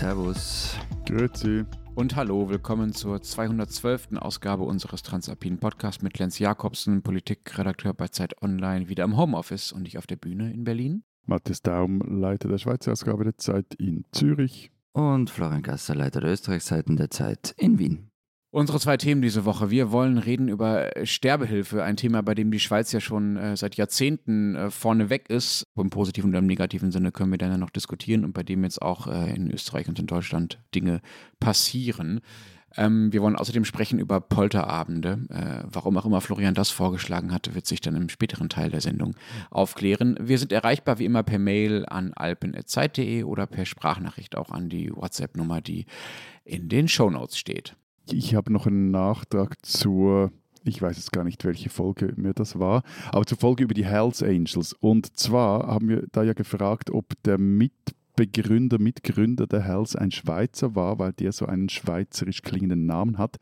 Servus. Grüezi. Und hallo, willkommen zur 212. Ausgabe unseres Transalpinen Podcasts mit Lenz Jakobsen, Politikredakteur bei Zeit Online, wieder im Homeoffice und ich auf der Bühne in Berlin. Matthias Daum, Leiter der Schweizer Ausgabe der Zeit in Zürich. Und Florian Gasser, Leiter der Österreichseiten der Zeit in Wien. Unsere zwei Themen diese Woche. Wir wollen reden über Sterbehilfe, ein Thema, bei dem die Schweiz ja schon äh, seit Jahrzehnten äh, vorneweg ist. Im positiven und im negativen Sinne können wir dann ja noch diskutieren und bei dem jetzt auch äh, in Österreich und in Deutschland Dinge passieren. Ähm, wir wollen außerdem sprechen über Polterabende. Äh, warum auch immer Florian das vorgeschlagen hatte, wird sich dann im späteren Teil der Sendung aufklären. Wir sind erreichbar wie immer per Mail an alpen.zeit.de oder per Sprachnachricht auch an die WhatsApp-Nummer, die in den Shownotes steht ich habe noch einen Nachtrag zur, ich weiß jetzt gar nicht, welche Folge mir das war, aber zur Folge über die Hells Angels. Und zwar haben wir da ja gefragt, ob der Mitbegründer, Mitgründer der Hells ein Schweizer war, weil der so einen schweizerisch klingenden Namen hat.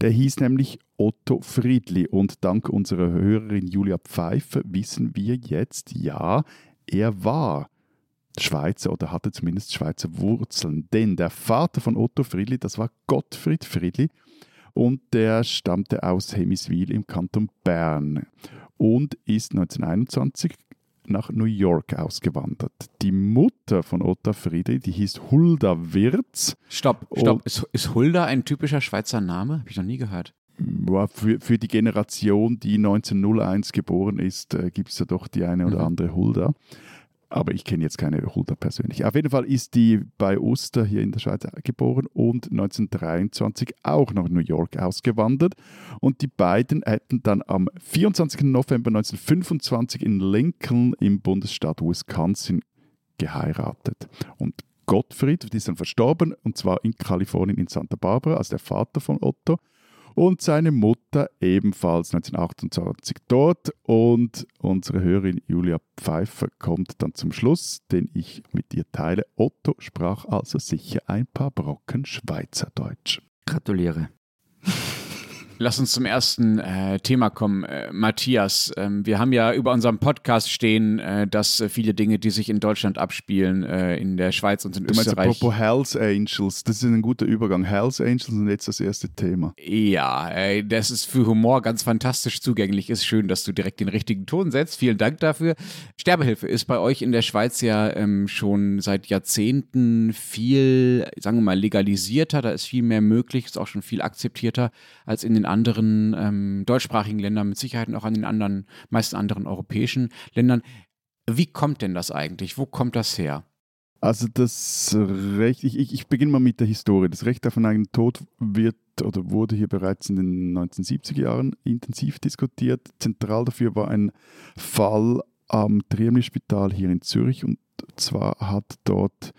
Der hieß nämlich Otto Friedli und dank unserer Hörerin Julia Pfeiffer wissen wir jetzt, ja, er war Schweizer oder hatte zumindest Schweizer Wurzeln. Denn der Vater von Otto Friedli, das war Gottfried Friedli und der stammte aus Hemiswil im Kanton Bern und ist 1921 nach New York ausgewandert. Die Mutter von Otto Friedli, die hieß Hulda Wirz. Stopp, stopp. Ist, ist Hulda ein typischer Schweizer Name? Habe ich noch nie gehört. Für, für die Generation, die 1901 geboren ist, äh, gibt es ja doch die eine oder mhm. andere Hulda aber ich kenne jetzt keine Hulda persönlich. Auf jeden Fall ist die bei Oster hier in der Schweiz geboren und 1923 auch nach New York ausgewandert. Und die beiden hätten dann am 24. November 1925 in Lincoln im Bundesstaat Wisconsin geheiratet. Und Gottfried ist dann verstorben, und zwar in Kalifornien in Santa Barbara, als der Vater von Otto und seine Mutter ebenfalls 1928 dort. Und unsere Hörerin Julia Pfeiffer kommt dann zum Schluss, den ich mit ihr teile. Otto sprach also sicher ein paar Brocken Schweizerdeutsch. Gratuliere. Lass uns zum ersten äh, Thema kommen. Äh, Matthias, ähm, wir haben ja über unserem Podcast stehen, äh, dass viele Dinge, die sich in Deutschland abspielen, äh, in der Schweiz und in du Österreich. Meinst apropos Hells Angels, das ist ein guter Übergang. Hells Angels und jetzt das erste Thema. Ja, äh, das ist für Humor ganz fantastisch zugänglich. Ist schön, dass du direkt den richtigen Ton setzt. Vielen Dank dafür. Sterbehilfe ist bei euch in der Schweiz ja ähm, schon seit Jahrzehnten viel, sagen wir mal, legalisierter. Da ist viel mehr möglich, ist auch schon viel akzeptierter als in den anderen ähm, deutschsprachigen Ländern, mit Sicherheit auch an den anderen, meisten anderen europäischen Ländern. Wie kommt denn das eigentlich? Wo kommt das her? Also das Recht, ich, ich, beginne mal mit der Historie. Das Recht auf einen eigenen Tod wird oder wurde hier bereits in den 1970er Jahren intensiv diskutiert. Zentral dafür war ein Fall am Triemli-Spital hier in Zürich und zwar hat dort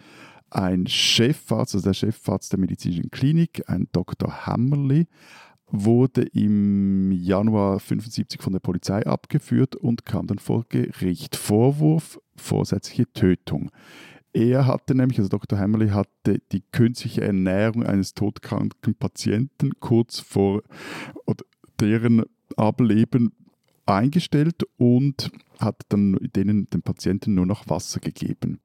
ein Chefarzt, also der Chefarzt der medizinischen Klinik, ein Dr. Hammerli, wurde im Januar 75 von der Polizei abgeführt und kam dann vor Gericht. Vorwurf vorsätzliche Tötung. Er hatte nämlich, also Dr. Hammerly hatte die künstliche Ernährung eines todkranken Patienten kurz vor deren Ableben eingestellt und hat dann denen, den Patienten nur noch Wasser gegeben.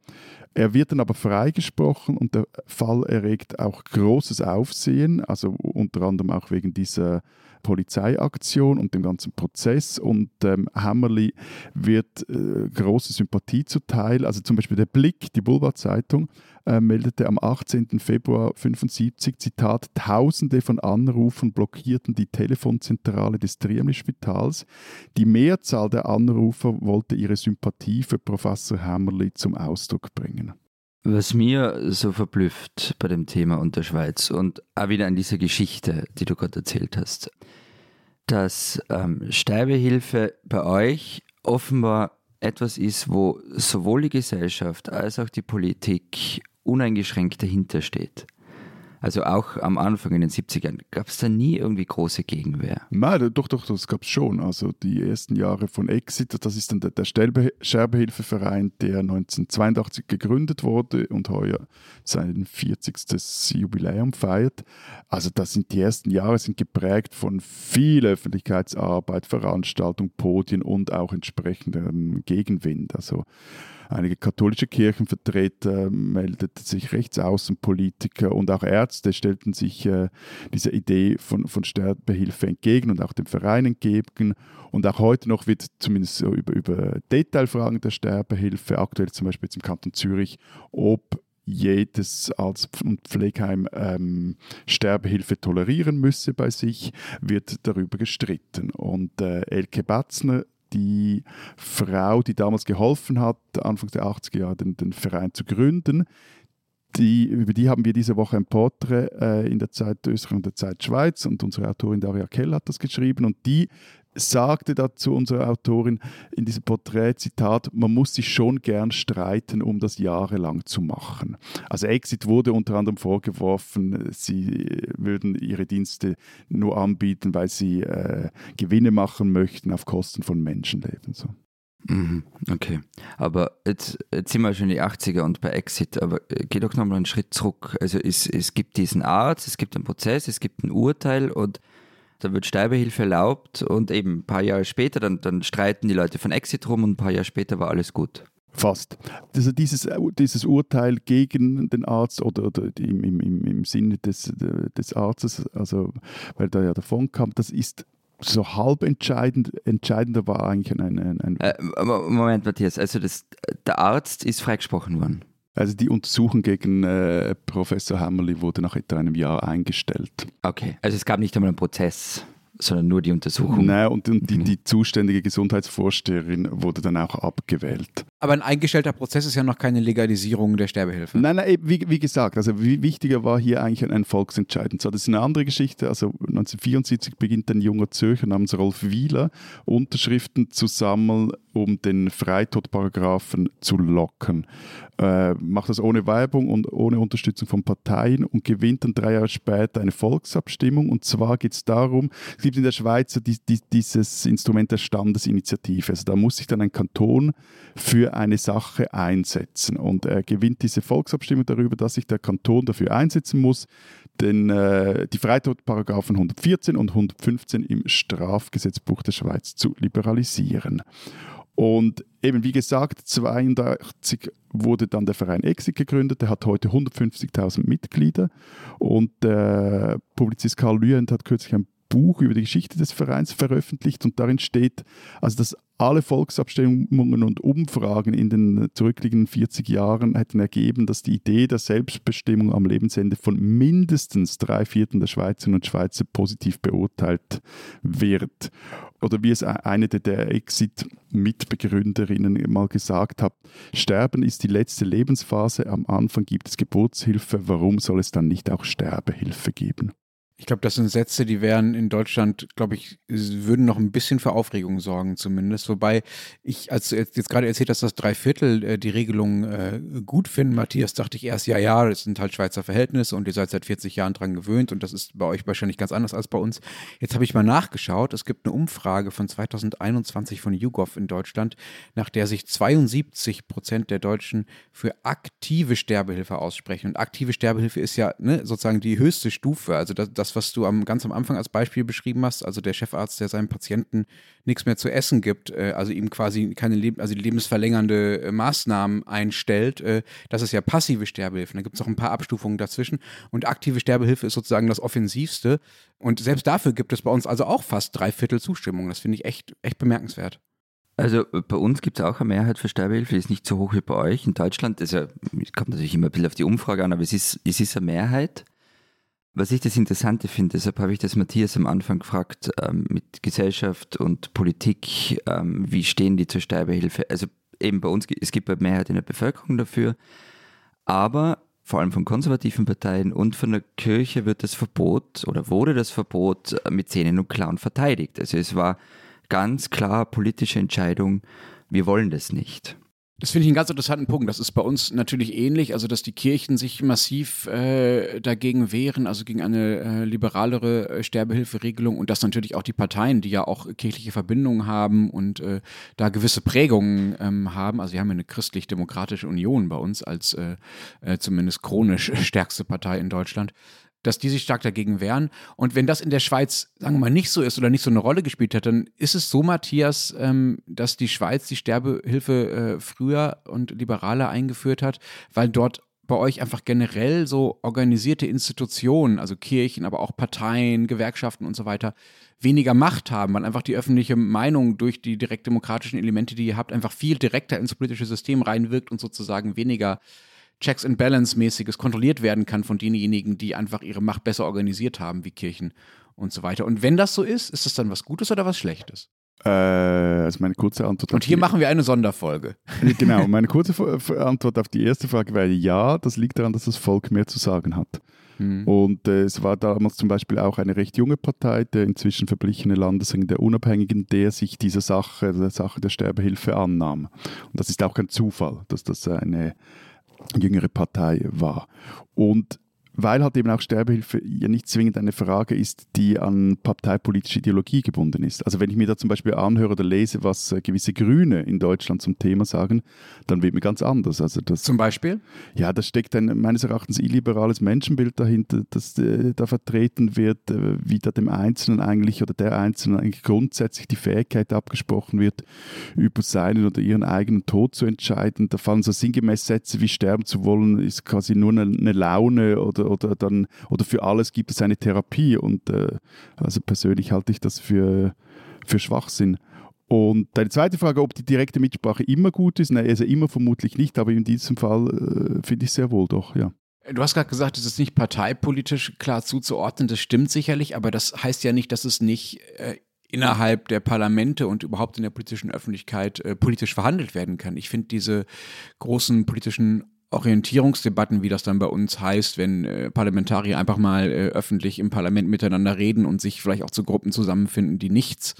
Er wird dann aber freigesprochen und der Fall erregt auch großes Aufsehen, also unter anderem auch wegen dieser Polizeiaktion und dem ganzen Prozess. Und ähm, Hammerli wird äh, große Sympathie zuteil. Also zum Beispiel der Blick, die Boulevard-Zeitung, äh, meldete am 18. Februar 1975, Zitat, Tausende von Anrufen blockierten die Telefonzentrale des Triemli-Spitals. Die Mehrzahl der Anrufer wollte ihre Sympathie für Professor Hammerli zum Ausdruck bringen. Was mir so verblüfft bei dem Thema und der Schweiz und auch wieder an dieser Geschichte, die du gerade erzählt hast, dass ähm, Sterbehilfe bei euch offenbar etwas ist, wo sowohl die Gesellschaft als auch die Politik uneingeschränkt dahinter steht. Also auch am Anfang in den 70ern gab es da nie irgendwie große Gegenwehr. Nein, doch, doch, das gab es schon. Also die ersten Jahre von Exit, das ist dann der, der Sterbehilfeverein, der 1982 gegründet wurde und heuer sein 40. Jubiläum feiert. Also das sind die ersten Jahre sind geprägt von viel Öffentlichkeitsarbeit, Veranstaltung, Podien und auch entsprechendem Gegenwind. Also einige katholische Kirchenvertreter meldeten sich Rechtsaußenpolitiker und auch Ärzte stellten sich äh, dieser Idee von, von Sterbehilfe entgegen und auch dem Verein entgegen. Und auch heute noch wird zumindest über, über Detailfragen der Sterbehilfe, aktuell zum Beispiel jetzt im Kanton Zürich, ob jedes Arzt- und Pflegeheim ähm, Sterbehilfe tolerieren müsse bei sich, wird darüber gestritten. Und äh, Elke Batzner, die Frau, die damals geholfen hat, Anfang der 80er Jahre den, den Verein zu gründen, die, über die haben wir diese Woche ein Porträt äh, in der Zeit Österreich und der Zeit Schweiz. Und unsere Autorin Daria Kell hat das geschrieben. Und die sagte dazu unsere Autorin in diesem Porträt, Zitat, man muss sich schon gern streiten, um das jahrelang zu machen. Also Exit wurde unter anderem vorgeworfen, sie würden ihre Dienste nur anbieten, weil sie äh, Gewinne machen möchten auf Kosten von Menschenleben. So. Mhm, okay, aber jetzt, jetzt, sind wir schon in die 80er und bei Exit, aber äh, geh doch nochmal einen Schritt zurück. Also es, es gibt diesen Arzt, es gibt einen Prozess, es gibt ein Urteil und da wird Sterbehilfe erlaubt und eben ein paar Jahre später, dann, dann streiten die Leute von Exit rum und ein paar Jahre später war alles gut. Fast. Also dieses, dieses Urteil gegen den Arzt oder, oder im, im, im Sinne des, des Arztes, also weil da ja davon kam, das ist so halb entscheidend. Entscheidender war eigentlich ein. ein, ein äh, Moment, Matthias, also das, der Arzt ist freigesprochen worden. Also die Untersuchung gegen äh, Professor Hammerly wurde nach etwa einem Jahr eingestellt. Okay, also es gab nicht einmal einen Prozess sondern nur die Untersuchung. Nein, und, und die, die, zuständige Gesundheitsvorsteherin wurde dann auch abgewählt. Aber ein eingestellter Prozess ist ja noch keine Legalisierung der Sterbehilfe. Nein, nein, wie, wie gesagt, also wie, wichtiger war hier eigentlich ein Volksentscheid. Und zwar, das ist eine andere Geschichte. Also 1974 beginnt ein junger Zürcher namens Rolf Wieler, Unterschriften zu sammeln, um den Freitodparagraphen zu locken. Äh, macht das ohne Werbung und ohne Unterstützung von Parteien und gewinnt dann drei Jahre später eine Volksabstimmung. Und zwar geht es darum, es gibt in der Schweiz die, die, dieses Instrument der Standesinitiative. Also da muss sich dann ein Kanton für eine Sache einsetzen. Und er gewinnt diese Volksabstimmung darüber, dass sich der Kanton dafür einsetzen muss, denn äh, die Freitodparagraphen 114 und 115 im Strafgesetzbuch der Schweiz zu liberalisieren. Und eben wie gesagt, 1982 wurde dann der Verein Exit gegründet. Der hat heute 150.000 Mitglieder. Und der Publizist Karl Lühend hat kürzlich ein Buch über die Geschichte des Vereins veröffentlicht und darin steht, also dass alle Volksabstimmungen und Umfragen in den zurückliegenden 40 Jahren hätten ergeben, dass die Idee der Selbstbestimmung am Lebensende von mindestens drei Vierteln der Schweizerinnen und Schweizer positiv beurteilt wird. Oder wie es eine der Exit-Mitbegründerinnen mal gesagt hat, Sterben ist die letzte Lebensphase, am Anfang gibt es Geburtshilfe, warum soll es dann nicht auch Sterbehilfe geben? Ich glaube, das sind Sätze, die wären in Deutschland, glaube ich, würden noch ein bisschen für Aufregung sorgen zumindest. Wobei ich, als du jetzt, gerade erzählt hast, dass drei Viertel äh, die Regelung äh, gut finden, Matthias, dachte ich erst, ja, ja, das sind halt Schweizer Verhältnisse und ihr seid seit 40 Jahren dran gewöhnt und das ist bei euch wahrscheinlich ganz anders als bei uns. Jetzt habe ich mal nachgeschaut. Es gibt eine Umfrage von 2021 von YouGov in Deutschland, nach der sich 72 Prozent der Deutschen für aktive Sterbehilfe aussprechen. Und aktive Sterbehilfe ist ja ne, sozusagen die höchste Stufe. Also das, das was du am, ganz am Anfang als Beispiel beschrieben hast, also der Chefarzt, der seinem Patienten nichts mehr zu essen gibt, äh, also ihm quasi keine Leb also lebensverlängernde äh, Maßnahmen einstellt, äh, das ist ja passive Sterbehilfe. Da gibt es noch ein paar Abstufungen dazwischen. Und aktive Sterbehilfe ist sozusagen das Offensivste. Und selbst dafür gibt es bei uns also auch fast drei Viertel Zustimmung. Das finde ich echt, echt bemerkenswert. Also bei uns gibt es auch eine Mehrheit für Sterbehilfe, die ist nicht so hoch wie bei euch. In Deutschland, ja, kommt natürlich immer ein bisschen auf die Umfrage an, aber es ist, es ist eine Mehrheit. Was ich das Interessante finde, deshalb habe ich das Matthias am Anfang gefragt, ähm, mit Gesellschaft und Politik, ähm, wie stehen die zur Sterbehilfe? Also eben bei uns, es gibt eine Mehrheit in der Bevölkerung dafür, aber vor allem von konservativen Parteien und von der Kirche wird das Verbot oder wurde das Verbot äh, mit Zähnen und Klauen verteidigt. Also es war ganz klar politische Entscheidung, wir wollen das nicht. Das finde ich einen ganz interessanten Punkt. Das ist bei uns natürlich ähnlich, also dass die Kirchen sich massiv äh, dagegen wehren, also gegen eine äh, liberalere äh, Sterbehilferegelung und dass natürlich auch die Parteien, die ja auch kirchliche Verbindungen haben und äh, da gewisse Prägungen ähm, haben. Also wir haben ja eine christlich-demokratische Union bei uns als äh, äh, zumindest chronisch stärkste Partei in Deutschland dass die sich stark dagegen wehren. Und wenn das in der Schweiz, sagen wir mal, nicht so ist oder nicht so eine Rolle gespielt hat, dann ist es so, Matthias, ähm, dass die Schweiz die Sterbehilfe äh, früher und liberaler eingeführt hat, weil dort bei euch einfach generell so organisierte Institutionen, also Kirchen, aber auch Parteien, Gewerkschaften und so weiter, weniger Macht haben, weil einfach die öffentliche Meinung durch die direktdemokratischen Elemente, die ihr habt, einfach viel direkter ins politische System reinwirkt und sozusagen weniger Checks and Balance-mäßiges kontrolliert werden kann von denjenigen, die einfach ihre Macht besser organisiert haben, wie Kirchen und so weiter. Und wenn das so ist, ist das dann was Gutes oder was Schlechtes? Äh, also meine kurze Antwort. Und hier machen wir eine Sonderfolge. Genau, meine kurze Antwort auf die erste Frage wäre ja, das liegt daran, dass das Volk mehr zu sagen hat. Hm. Und äh, es war damals zum Beispiel auch eine recht junge Partei, der inzwischen verblichene Landesring der Unabhängigen, der sich dieser Sache, der Sache der Sterbehilfe annahm. Und das ist auch kein Zufall, dass das eine jüngere Partei war. Und weil halt eben auch Sterbehilfe ja nicht zwingend eine Frage ist, die an parteipolitische Ideologie gebunden ist. Also wenn ich mir da zum Beispiel anhöre oder lese, was äh, gewisse Grüne in Deutschland zum Thema sagen, dann wird mir ganz anders. Also das, zum Beispiel? Ja, da steckt ein meines Erachtens illiberales Menschenbild dahinter, das äh, da vertreten wird, äh, wie da dem Einzelnen eigentlich oder der Einzelnen eigentlich grundsätzlich die Fähigkeit abgesprochen wird, über seinen oder ihren eigenen Tod zu entscheiden. Da fallen so sinngemäß Sätze wie sterben zu wollen, ist quasi nur eine, eine Laune oder oder, oder, dann, oder für alles gibt es eine Therapie. Und äh, also persönlich halte ich das für, für Schwachsinn. Und deine zweite Frage, ob die direkte Mitsprache immer gut ist, nein, also immer vermutlich nicht, aber in diesem Fall äh, finde ich sehr wohl doch, ja. Du hast gerade gesagt, es ist nicht parteipolitisch klar zuzuordnen, das stimmt sicherlich, aber das heißt ja nicht, dass es nicht äh, innerhalb der Parlamente und überhaupt in der politischen Öffentlichkeit äh, politisch verhandelt werden kann. Ich finde diese großen politischen Orientierungsdebatten, wie das dann bei uns heißt, wenn äh, Parlamentarier einfach mal äh, öffentlich im Parlament miteinander reden und sich vielleicht auch zu Gruppen zusammenfinden, die nichts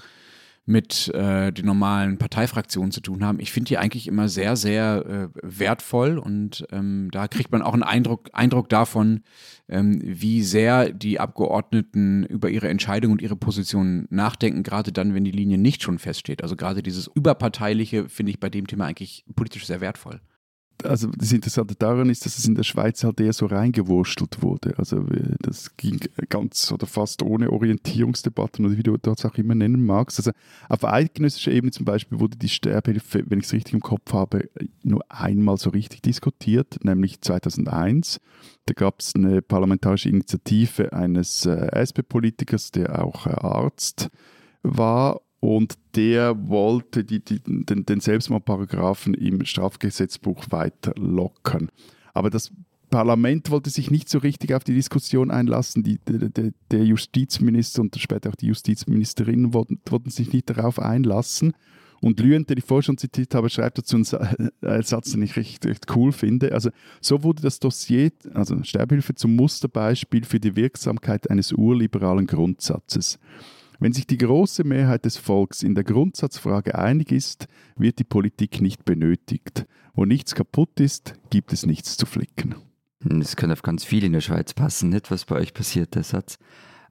mit äh, den normalen Parteifraktionen zu tun haben. Ich finde die eigentlich immer sehr, sehr äh, wertvoll und ähm, da kriegt man auch einen Eindruck, Eindruck davon, ähm, wie sehr die Abgeordneten über ihre Entscheidungen und ihre Positionen nachdenken, gerade dann, wenn die Linie nicht schon feststeht. Also gerade dieses Überparteiliche finde ich bei dem Thema eigentlich politisch sehr wertvoll also das Interessante daran ist, dass es in der Schweiz halt eher so reingewurstelt wurde. Also das ging ganz oder fast ohne Orientierungsdebatten oder wie du das auch immer nennen magst. Also auf eidgenössischer Ebene zum Beispiel wurde die Sterbehilfe, wenn ich es richtig im Kopf habe, nur einmal so richtig diskutiert, nämlich 2001. Da gab es eine parlamentarische Initiative eines äh, SP-Politikers, der auch äh, Arzt war und der wollte die, die, den, den Selbstmordparagraphen im Strafgesetzbuch weiter lockern. Aber das Parlament wollte sich nicht so richtig auf die Diskussion einlassen. Die, der, der Justizminister und später auch die Justizministerin wollten, wollten sich nicht darauf einlassen. Und Lüent, den ich vorher schon zitiert habe, schreibt dazu einen Satz, den ich recht, recht cool finde. Also so wurde das Dossier, also Sterbehilfe, zum Musterbeispiel für die Wirksamkeit eines urliberalen Grundsatzes. Wenn sich die große Mehrheit des Volks in der Grundsatzfrage einig ist, wird die Politik nicht benötigt. Wo nichts kaputt ist, gibt es nichts zu flicken. Das könnte auf ganz viel in der Schweiz passen, nicht was bei euch passiert, der Satz.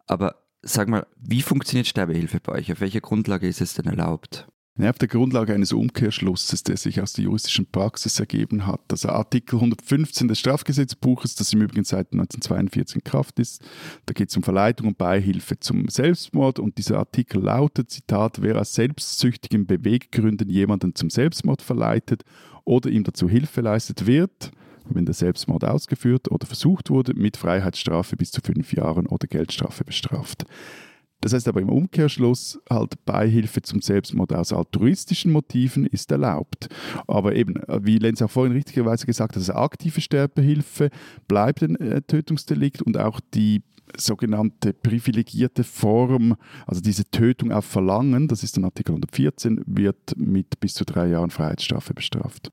Aber sag mal, wie funktioniert Sterbehilfe bei euch? Auf welcher Grundlage ist es denn erlaubt? Auf der Grundlage eines Umkehrschlusses, der sich aus der juristischen Praxis ergeben hat. Also Artikel 115 des Strafgesetzbuches, das im Übrigen seit 1942 in Kraft ist, da geht es um Verleitung und Beihilfe zum Selbstmord und dieser Artikel lautet, Zitat, wer aus selbstsüchtigen Beweggründen jemanden zum Selbstmord verleitet oder ihm dazu Hilfe leistet, wird, wenn der Selbstmord ausgeführt oder versucht wurde, mit Freiheitsstrafe bis zu fünf Jahren oder Geldstrafe bestraft. Das heißt aber im Umkehrschluss, halt Beihilfe zum Selbstmord aus altruistischen Motiven ist erlaubt. Aber eben, wie Lenz auch vorhin richtigerweise gesagt hat, also aktive Sterbehilfe bleibt ein äh, Tötungsdelikt und auch die sogenannte privilegierte Form, also diese Tötung auf Verlangen, das ist dann Artikel 114, wird mit bis zu drei Jahren Freiheitsstrafe bestraft.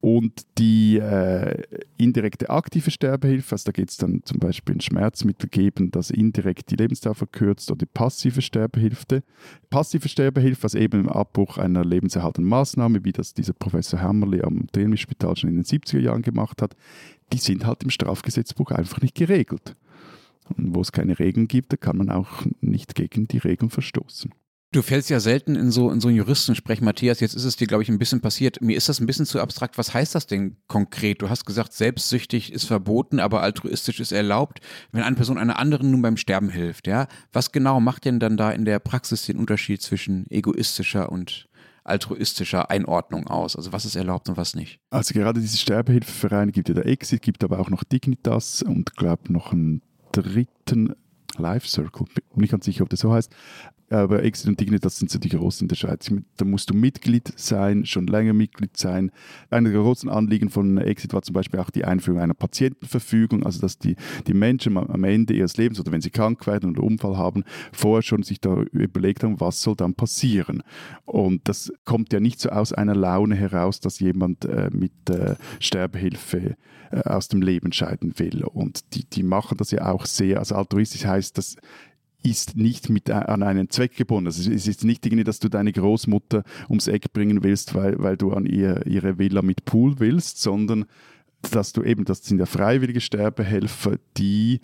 Und die äh, indirekte aktive Sterbehilfe, also da geht es dann zum Beispiel ein Schmerzmittel geben, das indirekt die Lebensdauer verkürzt, oder die passive Sterbehilfe. Passive Sterbehilfe, also eben im Abbruch einer lebenserhaltenden Maßnahme, wie das dieser Professor Hammerli am Dämlich-Spital schon in den 70er Jahren gemacht hat, die sind halt im Strafgesetzbuch einfach nicht geregelt. Und wo es keine Regeln gibt, da kann man auch nicht gegen die Regeln verstoßen. Du fällst ja selten in so, in so einen Juristensprech, Matthias. Jetzt ist es dir, glaube ich, ein bisschen passiert. Mir ist das ein bisschen zu abstrakt. Was heißt das denn konkret? Du hast gesagt, selbstsüchtig ist verboten, aber altruistisch ist erlaubt. Wenn eine Person einer anderen nun beim Sterben hilft, ja? Was genau macht denn dann da in der Praxis den Unterschied zwischen egoistischer und altruistischer Einordnung aus? Also was ist erlaubt und was nicht? Also gerade diese Sterbehilfevereine gibt ja der Exit, gibt aber auch noch Dignitas und glaube noch einen dritten Life Circle, bin nicht ganz sicher, ob das so heißt. Aber Exit und Dignitas sind so die großen in der Schweiz. Da musst du Mitglied sein, schon länger Mitglied sein. Einer der großen Anliegen von Exit war zum Beispiel auch die Einführung einer Patientenverfügung, also dass die, die Menschen am Ende ihres Lebens oder wenn sie krank werden oder Unfall haben, vorher schon sich da überlegt haben, was soll dann passieren. Und das kommt ja nicht so aus einer Laune heraus, dass jemand äh, mit äh, Sterbehilfe äh, aus dem Leben scheiden will. Und die, die machen das ja auch sehr, also altruistisch heißt, das ist nicht mit, an einen Zweck gebunden. Also es ist nicht irgendwie, dass du deine Großmutter ums Eck bringen willst, weil, weil du an ihr, ihre Villa mit Pool willst, sondern dass du eben, das sind ja freiwillige Sterbehelfer, die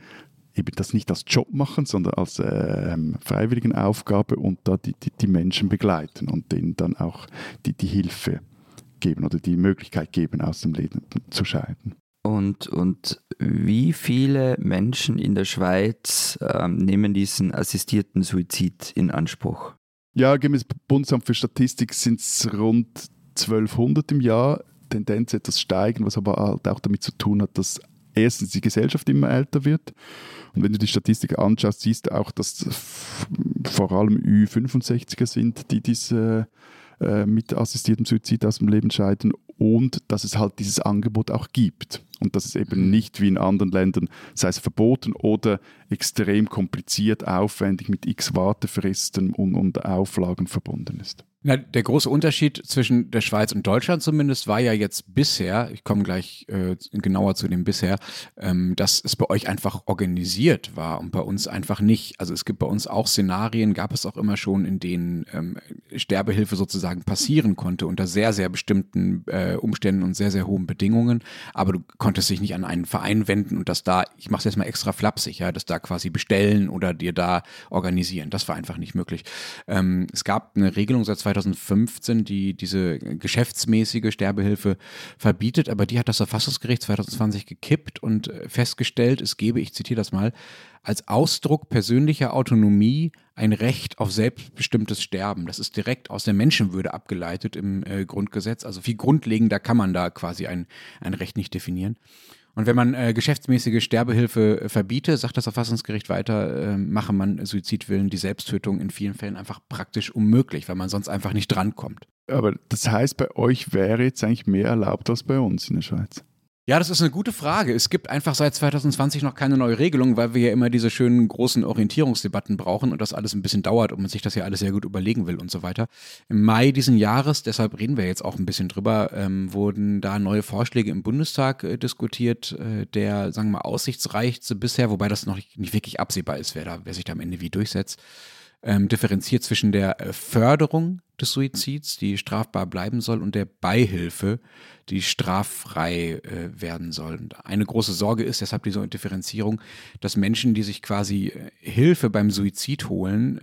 eben das nicht als Job machen, sondern als äh, freiwilligen Aufgabe und da die, die, die, Menschen begleiten und denen dann auch die, die Hilfe geben oder die Möglichkeit geben, aus dem Leben zu scheiden. Und, und wie viele Menschen in der Schweiz ähm, nehmen diesen assistierten Suizid in Anspruch? Ja, gemäß Bundesamt für Statistik sind es rund 1200 im Jahr. Tendenz etwas steigen, was aber halt auch damit zu tun hat, dass erstens die Gesellschaft immer älter wird. Und wenn du die Statistik anschaust, siehst du auch, dass vor allem Ü65er sind, die diese äh, mit assistiertem Suizid aus dem Leben scheiden und dass es halt dieses Angebot auch gibt und dass es eben nicht wie in anderen Ländern, sei es verboten oder extrem kompliziert, aufwendig mit x Wartefristen und, und Auflagen verbunden ist. Na, der große Unterschied zwischen der Schweiz und Deutschland zumindest war ja jetzt bisher, ich komme gleich äh, genauer zu dem bisher, ähm, dass es bei euch einfach organisiert war und bei uns einfach nicht. Also es gibt bei uns auch Szenarien, gab es auch immer schon, in denen ähm, Sterbehilfe sozusagen passieren konnte unter sehr, sehr bestimmten äh, Umständen und sehr, sehr hohen Bedingungen. Aber du konntest dich nicht an einen Verein wenden und das da, ich mache es jetzt mal extra flapsig, ja, das da quasi bestellen oder dir da organisieren. Das war einfach nicht möglich. Ähm, es gab eine Regelung seit 2015, die diese geschäftsmäßige Sterbehilfe verbietet, aber die hat das Verfassungsgericht 2020 gekippt und äh, festgestellt, es gebe, ich zitiere das mal, als Ausdruck persönlicher Autonomie ein Recht auf selbstbestimmtes Sterben. Das ist direkt aus der Menschenwürde abgeleitet im äh, Grundgesetz. Also viel grundlegender kann man da quasi ein, ein Recht nicht definieren. Und wenn man äh, geschäftsmäßige Sterbehilfe äh, verbiete, sagt das Verfassungsgericht weiter, äh, mache man Suizidwillen die Selbsttötung in vielen Fällen einfach praktisch unmöglich, weil man sonst einfach nicht drankommt. Aber das heißt, bei euch wäre jetzt eigentlich mehr erlaubt als bei uns in der Schweiz? Ja, das ist eine gute Frage. Es gibt einfach seit 2020 noch keine neue Regelung, weil wir ja immer diese schönen großen Orientierungsdebatten brauchen und das alles ein bisschen dauert und man sich das ja alles sehr gut überlegen will und so weiter. Im Mai diesen Jahres, deshalb reden wir jetzt auch ein bisschen drüber, ähm, wurden da neue Vorschläge im Bundestag äh, diskutiert, äh, der, sagen wir mal, aussichtsreichste bisher, wobei das noch nicht, nicht wirklich absehbar ist, wer, da, wer sich da am Ende wie durchsetzt ähm, differenziert zwischen der äh, Förderung des Suizids, die strafbar bleiben soll, und der Beihilfe, die straffrei äh, werden soll. Und eine große Sorge ist deshalb diese Differenzierung, dass Menschen, die sich quasi äh, Hilfe beim Suizid holen,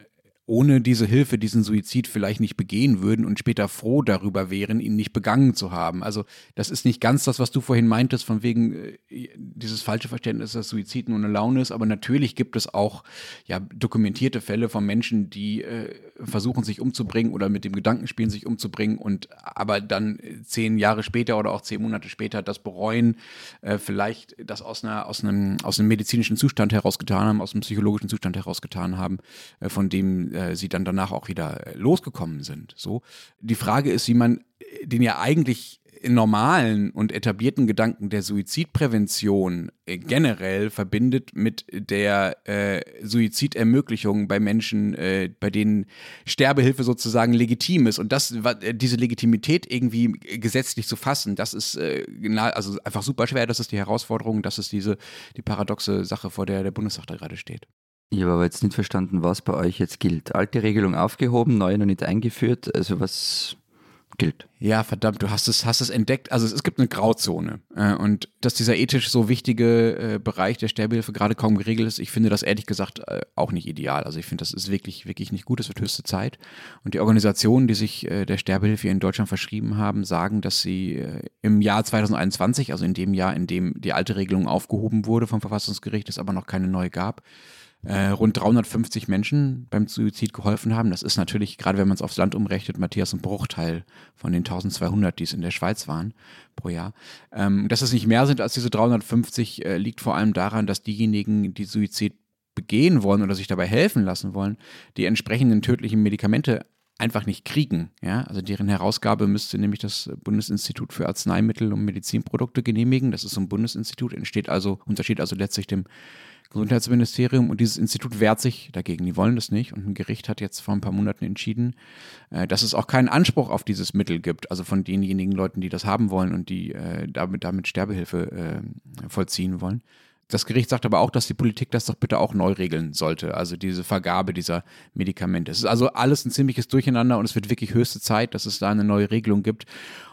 ohne diese Hilfe diesen Suizid vielleicht nicht begehen würden und später froh darüber wären, ihn nicht begangen zu haben. Also das ist nicht ganz das, was du vorhin meintest, von wegen äh, dieses falsche Verständnis, dass Suizid nur eine Laune ist, aber natürlich gibt es auch ja, dokumentierte Fälle von Menschen, die äh, versuchen, sich umzubringen oder mit dem Gedanken spielen, sich umzubringen und aber dann zehn Jahre später oder auch zehn Monate später das bereuen, äh, vielleicht das aus, einer, aus, einem, aus einem medizinischen Zustand herausgetan haben, aus einem psychologischen Zustand herausgetan haben, äh, von dem äh, äh, sie dann danach auch wieder äh, losgekommen sind. So. Die Frage ist, wie man den ja eigentlich normalen und etablierten Gedanken der Suizidprävention äh, generell verbindet mit der äh, Suizidermöglichung bei Menschen, äh, bei denen Sterbehilfe sozusagen legitim ist. Und das, diese Legitimität irgendwie gesetzlich zu fassen, das ist äh, also einfach super schwer. Das ist die Herausforderung, das ist diese die paradoxe Sache, vor der der Bundestag da gerade steht. Ich habe aber jetzt nicht verstanden, was bei euch jetzt gilt. Alte Regelung aufgehoben, neue noch nicht eingeführt. Also was, gilt. Ja, verdammt, du hast es, hast es entdeckt. Also es, es gibt eine Grauzone. Äh, und dass dieser ethisch so wichtige äh, Bereich der Sterbehilfe gerade kaum geregelt ist, ich finde das ehrlich gesagt äh, auch nicht ideal. Also ich finde, das ist wirklich, wirklich nicht gut. Es wird höchste Zeit. Und die Organisationen, die sich äh, der Sterbehilfe in Deutschland verschrieben haben, sagen, dass sie äh, im Jahr 2021, also in dem Jahr, in dem die alte Regelung aufgehoben wurde vom Verfassungsgericht, es aber noch keine neue gab, äh, rund 350 Menschen beim Suizid geholfen haben. Das ist natürlich, gerade wenn man es aufs Land umrechnet, Matthias, ein Bruchteil von den 1200, die es in der Schweiz waren pro Jahr. Ähm, dass es nicht mehr sind als diese 350, äh, liegt vor allem daran, dass diejenigen, die Suizid begehen wollen oder sich dabei helfen lassen wollen, die entsprechenden tödlichen Medikamente einfach nicht kriegen. Ja? Also deren Herausgabe müsste nämlich das Bundesinstitut für Arzneimittel und Medizinprodukte genehmigen. Das ist so ein Bundesinstitut, entsteht also, untersteht also letztlich dem Gesundheitsministerium und dieses Institut wehrt sich dagegen. Die wollen das nicht und ein Gericht hat jetzt vor ein paar Monaten entschieden, äh, dass es auch keinen Anspruch auf dieses Mittel gibt, also von denjenigen Leuten, die das haben wollen und die äh, damit, damit Sterbehilfe äh, vollziehen wollen. Das Gericht sagt aber auch, dass die Politik das doch bitte auch neu regeln sollte, also diese Vergabe dieser Medikamente. Es ist also alles ein ziemliches Durcheinander und es wird wirklich höchste Zeit, dass es da eine neue Regelung gibt.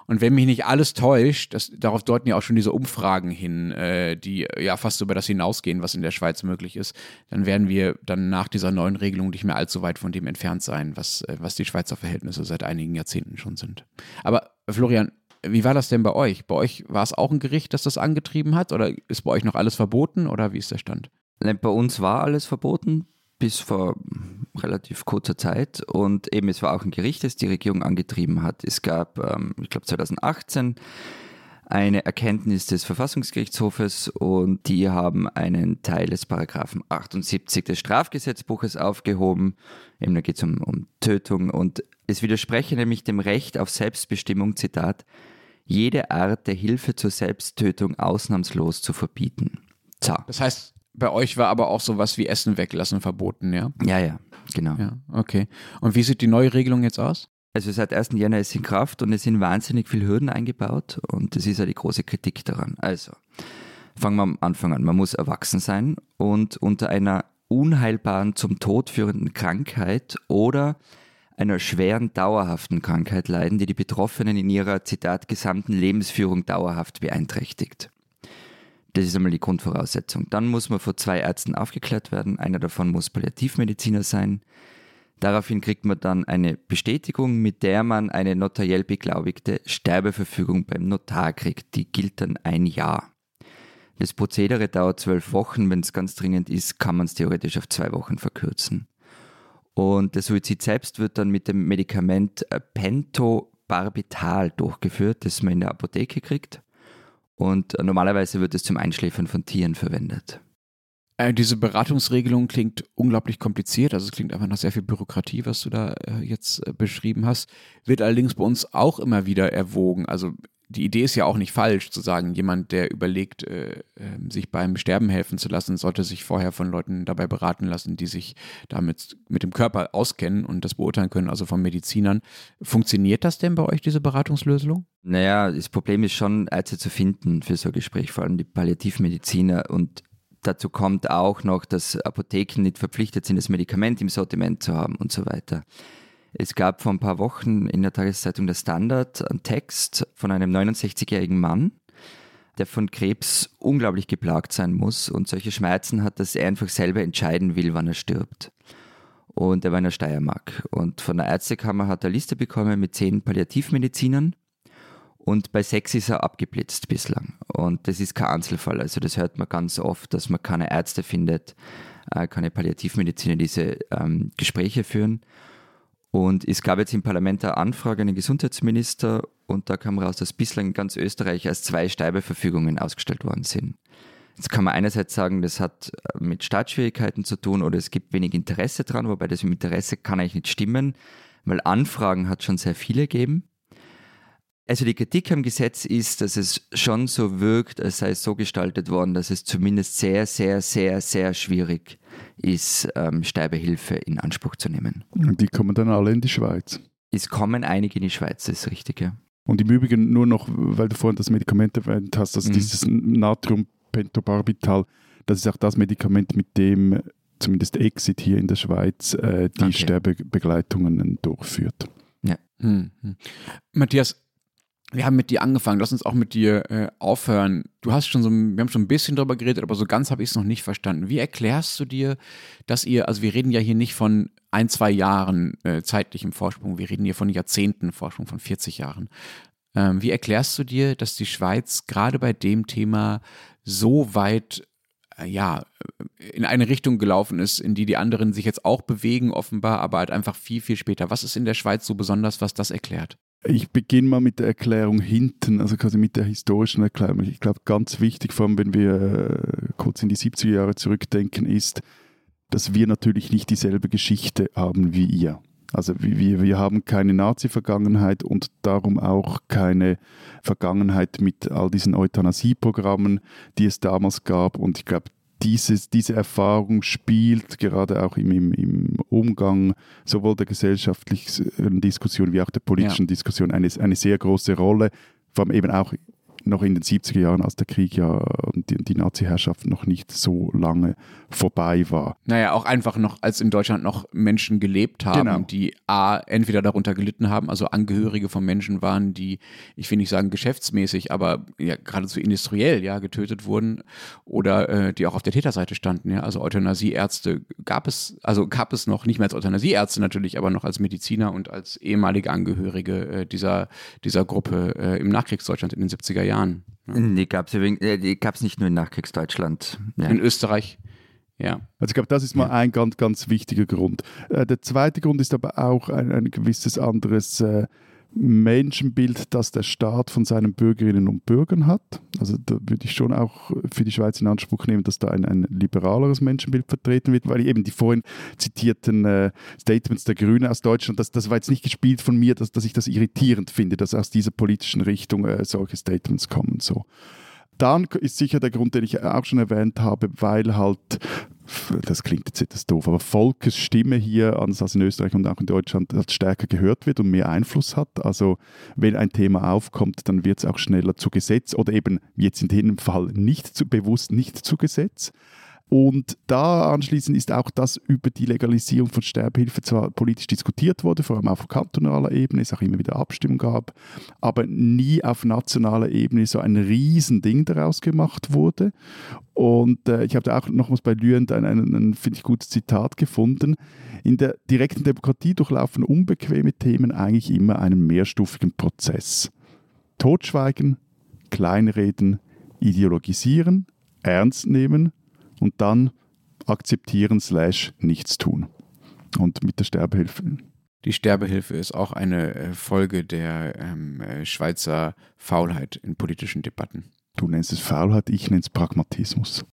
Und wenn mich nicht alles täuscht, das, darauf deuten ja auch schon diese Umfragen hin, äh, die ja fast über das hinausgehen, was in der Schweiz möglich ist, dann werden wir dann nach dieser neuen Regelung nicht mehr allzu weit von dem entfernt sein, was, äh, was die Schweizer Verhältnisse seit einigen Jahrzehnten schon sind. Aber Florian, wie war das denn bei euch? Bei euch war es auch ein Gericht, das das angetrieben hat? Oder ist bei euch noch alles verboten? Oder wie ist der Stand? Bei uns war alles verboten bis vor relativ kurzer Zeit und eben es war auch ein Gericht, das die Regierung angetrieben hat. Es gab, ähm, ich glaube 2018, eine Erkenntnis des Verfassungsgerichtshofes und die haben einen Teil des Paragraphen 78 des Strafgesetzbuches aufgehoben. Eben da geht es um, um Tötung und es widerspreche nämlich dem Recht auf Selbstbestimmung, Zitat, jede Art der Hilfe zur Selbsttötung ausnahmslos zu verbieten. So. Das heißt, bei euch war aber auch sowas wie Essen weglassen verboten, ja? Ja, ja, genau. Ja, okay. Und wie sieht die neue Regelung jetzt aus? Also seit 1. Jänner ist sie in Kraft und es sind wahnsinnig viele Hürden eingebaut und das ist ja die große Kritik daran. Also, fangen wir am Anfang an. Man muss erwachsen sein und unter einer unheilbaren, zum Tod führenden Krankheit oder einer schweren, dauerhaften Krankheit leiden, die die Betroffenen in ihrer, Zitat, gesamten Lebensführung dauerhaft beeinträchtigt. Das ist einmal die Grundvoraussetzung. Dann muss man vor zwei Ärzten aufgeklärt werden. Einer davon muss Palliativmediziner sein. Daraufhin kriegt man dann eine Bestätigung, mit der man eine notariell beglaubigte Sterbeverfügung beim Notar kriegt. Die gilt dann ein Jahr. Das Prozedere dauert zwölf Wochen. Wenn es ganz dringend ist, kann man es theoretisch auf zwei Wochen verkürzen. Und der Suizid selbst wird dann mit dem Medikament äh, Pentobarbital durchgeführt, das man in der Apotheke kriegt. Und äh, normalerweise wird es zum Einschläfern von Tieren verwendet. Äh, diese Beratungsregelung klingt unglaublich kompliziert, also es klingt einfach nach sehr viel Bürokratie, was du da jetzt beschrieben hast. Wird allerdings bei uns auch immer wieder erwogen. Also die Idee ist ja auch nicht falsch, zu sagen, jemand, der überlegt, äh, äh, sich beim Sterben helfen zu lassen, sollte sich vorher von Leuten dabei beraten lassen, die sich damit mit dem Körper auskennen und das beurteilen können, also von Medizinern. Funktioniert das denn bei euch, diese Beratungslösung? Naja, das Problem ist schon, Ärzte zu finden für so ein Gespräch, vor allem die Palliativmediziner. Und dazu kommt auch noch, dass Apotheken nicht verpflichtet sind, das Medikament im Sortiment zu haben und so weiter. Es gab vor ein paar Wochen in der Tageszeitung Der Standard einen Text von einem 69-jährigen Mann, der von Krebs unglaublich geplagt sein muss und solche Schmerzen hat, dass er einfach selber entscheiden will, wann er stirbt. Und er war in der Steiermark. Und von der Ärztekammer hat er eine Liste bekommen mit zehn Palliativmedizinern. Und bei sechs ist er abgeblitzt bislang. Und das ist kein Einzelfall. Also das hört man ganz oft, dass man keine Ärzte findet, äh, keine Palliativmediziner diese ähm, Gespräche führen. Und es gab jetzt im Parlament eine Anfrage an den Gesundheitsminister und da kam raus, dass bislang in ganz Österreich erst zwei Sterbeverfügungen ausgestellt worden sind. Jetzt kann man einerseits sagen, das hat mit Startschwierigkeiten zu tun oder es gibt wenig Interesse dran, wobei das im Interesse kann eigentlich nicht stimmen, weil Anfragen hat schon sehr viele gegeben. Also die Kritik am Gesetz ist, dass es schon so wirkt, als sei es so gestaltet worden, dass es zumindest sehr, sehr, sehr, sehr schwierig ist, ähm, Sterbehilfe in Anspruch zu nehmen. Und die kommen dann alle in die Schweiz. Es kommen einige in die Schweiz, das ist richtig, ja. Und im Übrigen nur noch, weil du vorhin das Medikament erwähnt hast, also mhm. dieses Natriumpentobarbital, das ist auch das Medikament, mit dem zumindest Exit hier in der Schweiz äh, die okay. Sterbebegleitungen durchführt. Ja. Hm, hm. Matthias, wir haben mit dir angefangen. Lass uns auch mit dir äh, aufhören. Du hast schon so, wir haben schon ein bisschen darüber geredet, aber so ganz habe ich es noch nicht verstanden. Wie erklärst du dir, dass ihr, also wir reden ja hier nicht von ein, zwei Jahren äh, zeitlichem Vorsprung, wir reden hier von Jahrzehnten Vorsprung, von 40 Jahren. Ähm, wie erklärst du dir, dass die Schweiz gerade bei dem Thema so weit äh, ja, in eine Richtung gelaufen ist, in die die anderen sich jetzt auch bewegen, offenbar, aber halt einfach viel, viel später. Was ist in der Schweiz so besonders, was das erklärt? Ich beginne mal mit der Erklärung hinten, also quasi mit der historischen Erklärung. Ich glaube, ganz wichtig, vor allem wenn wir äh, kurz in die 70er Jahre zurückdenken, ist, dass wir natürlich nicht dieselbe Geschichte haben wie ihr. Also wir, wir haben keine Nazi-Vergangenheit und darum auch keine Vergangenheit mit all diesen Euthanasie-Programmen, die es damals gab. Und ich glaube, dieses, diese Erfahrung spielt gerade auch im, im, im, Umgang sowohl der gesellschaftlichen Diskussion wie auch der politischen ja. Diskussion eine, eine sehr große Rolle, vor allem eben auch noch in den 70er Jahren, als der Krieg ja und die, die Nazi-Herrschaft noch nicht so lange vorbei war. Naja, auch einfach noch, als in Deutschland noch Menschen gelebt haben, genau. die A, entweder darunter gelitten haben, also Angehörige von Menschen waren, die, ich will nicht sagen geschäftsmäßig, aber ja, geradezu industriell ja, getötet wurden oder äh, die auch auf der Täterseite standen. Ja? Also Euthanasieärzte gab es, also gab es noch, nicht mehr als Euthanasieärzte natürlich, aber noch als Mediziner und als ehemalige Angehörige äh, dieser, dieser Gruppe äh, im Nachkriegsdeutschland in den 70er Jahren. Ja. Nee, gab es äh, nicht nur in Nachkriegsdeutschland. Ja. In Österreich. Ja. Also ich glaube, das ist mal ja. ein ganz, ganz wichtiger Grund. Äh, der zweite Grund ist aber auch ein, ein gewisses anderes äh, Menschenbild, das der Staat von seinen Bürgerinnen und Bürgern hat. Also da würde ich schon auch für die Schweiz in Anspruch nehmen, dass da ein, ein liberaleres Menschenbild vertreten wird, weil eben die vorhin zitierten äh, Statements der Grünen aus Deutschland, das, das war jetzt nicht gespielt von mir, dass, dass ich das irritierend finde, dass aus dieser politischen Richtung äh, solche Statements kommen. So. Dann ist sicher der Grund, den ich auch schon erwähnt habe, weil halt das klingt jetzt etwas doof, aber Volkes Stimme hier, anders als in Österreich und auch in Deutschland, stärker gehört wird und mehr Einfluss hat. Also wenn ein Thema aufkommt, dann wird es auch schneller zu Gesetz oder eben jetzt in dem Fall nicht zu, bewusst nicht zu Gesetz. Und da anschließend ist auch das über die Legalisierung von Sterbehilfe zwar politisch diskutiert wurde, vor allem auf kantonaler Ebene, es auch immer wieder Abstimmung gab, aber nie auf nationaler Ebene so ein Riesending daraus gemacht wurde. Und äh, ich habe da auch nochmals bei Lüend ein, ein, ein finde ich, gutes Zitat gefunden. In der direkten Demokratie durchlaufen unbequeme Themen eigentlich immer einen mehrstufigen Prozess. Totschweigen, Kleinreden, ideologisieren, ernst nehmen, und dann akzeptieren slash nichts tun. Und mit der Sterbehilfe. Die Sterbehilfe ist auch eine äh, Folge der ähm, äh, Schweizer Faulheit in politischen Debatten. Du nennst es Faulheit, ich nenne es Pragmatismus.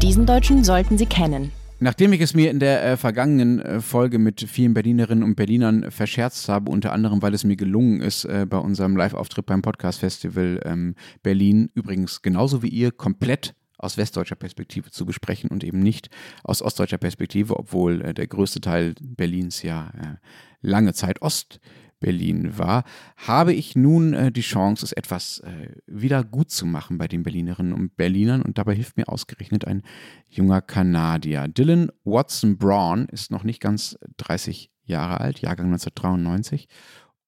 Diesen Deutschen sollten Sie kennen. Nachdem ich es mir in der äh, vergangenen äh, Folge mit vielen Berlinerinnen und Berlinern verscherzt habe, unter anderem, weil es mir gelungen ist, äh, bei unserem Live-Auftritt beim Podcast-Festival ähm, Berlin, übrigens genauso wie ihr, komplett aus westdeutscher Perspektive zu besprechen und eben nicht aus ostdeutscher Perspektive, obwohl äh, der größte Teil Berlins ja äh, lange Zeit Ost Berlin war, habe ich nun äh, die Chance, es etwas äh, wieder gut zu machen bei den Berlinerinnen und Berlinern und dabei hilft mir ausgerechnet ein junger Kanadier. Dylan Watson Braun ist noch nicht ganz 30 Jahre alt, Jahrgang 1993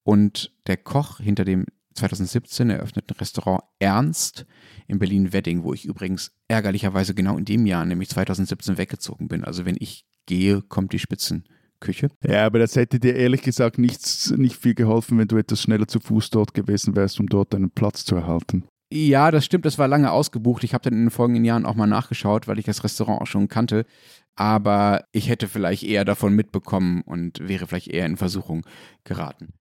und der Koch hinter dem 2017 eröffneten Restaurant Ernst in Berlin-Wedding, wo ich übrigens ärgerlicherweise genau in dem Jahr, nämlich 2017, weggezogen bin. Also wenn ich gehe, kommt die Spitzen. Küche. Ja, aber das hätte dir ehrlich gesagt nichts, nicht viel geholfen, wenn du etwas schneller zu Fuß dort gewesen wärst, um dort einen Platz zu erhalten. Ja, das stimmt, das war lange ausgebucht. Ich habe dann in den folgenden Jahren auch mal nachgeschaut, weil ich das Restaurant auch schon kannte. Aber ich hätte vielleicht eher davon mitbekommen und wäre vielleicht eher in Versuchung geraten.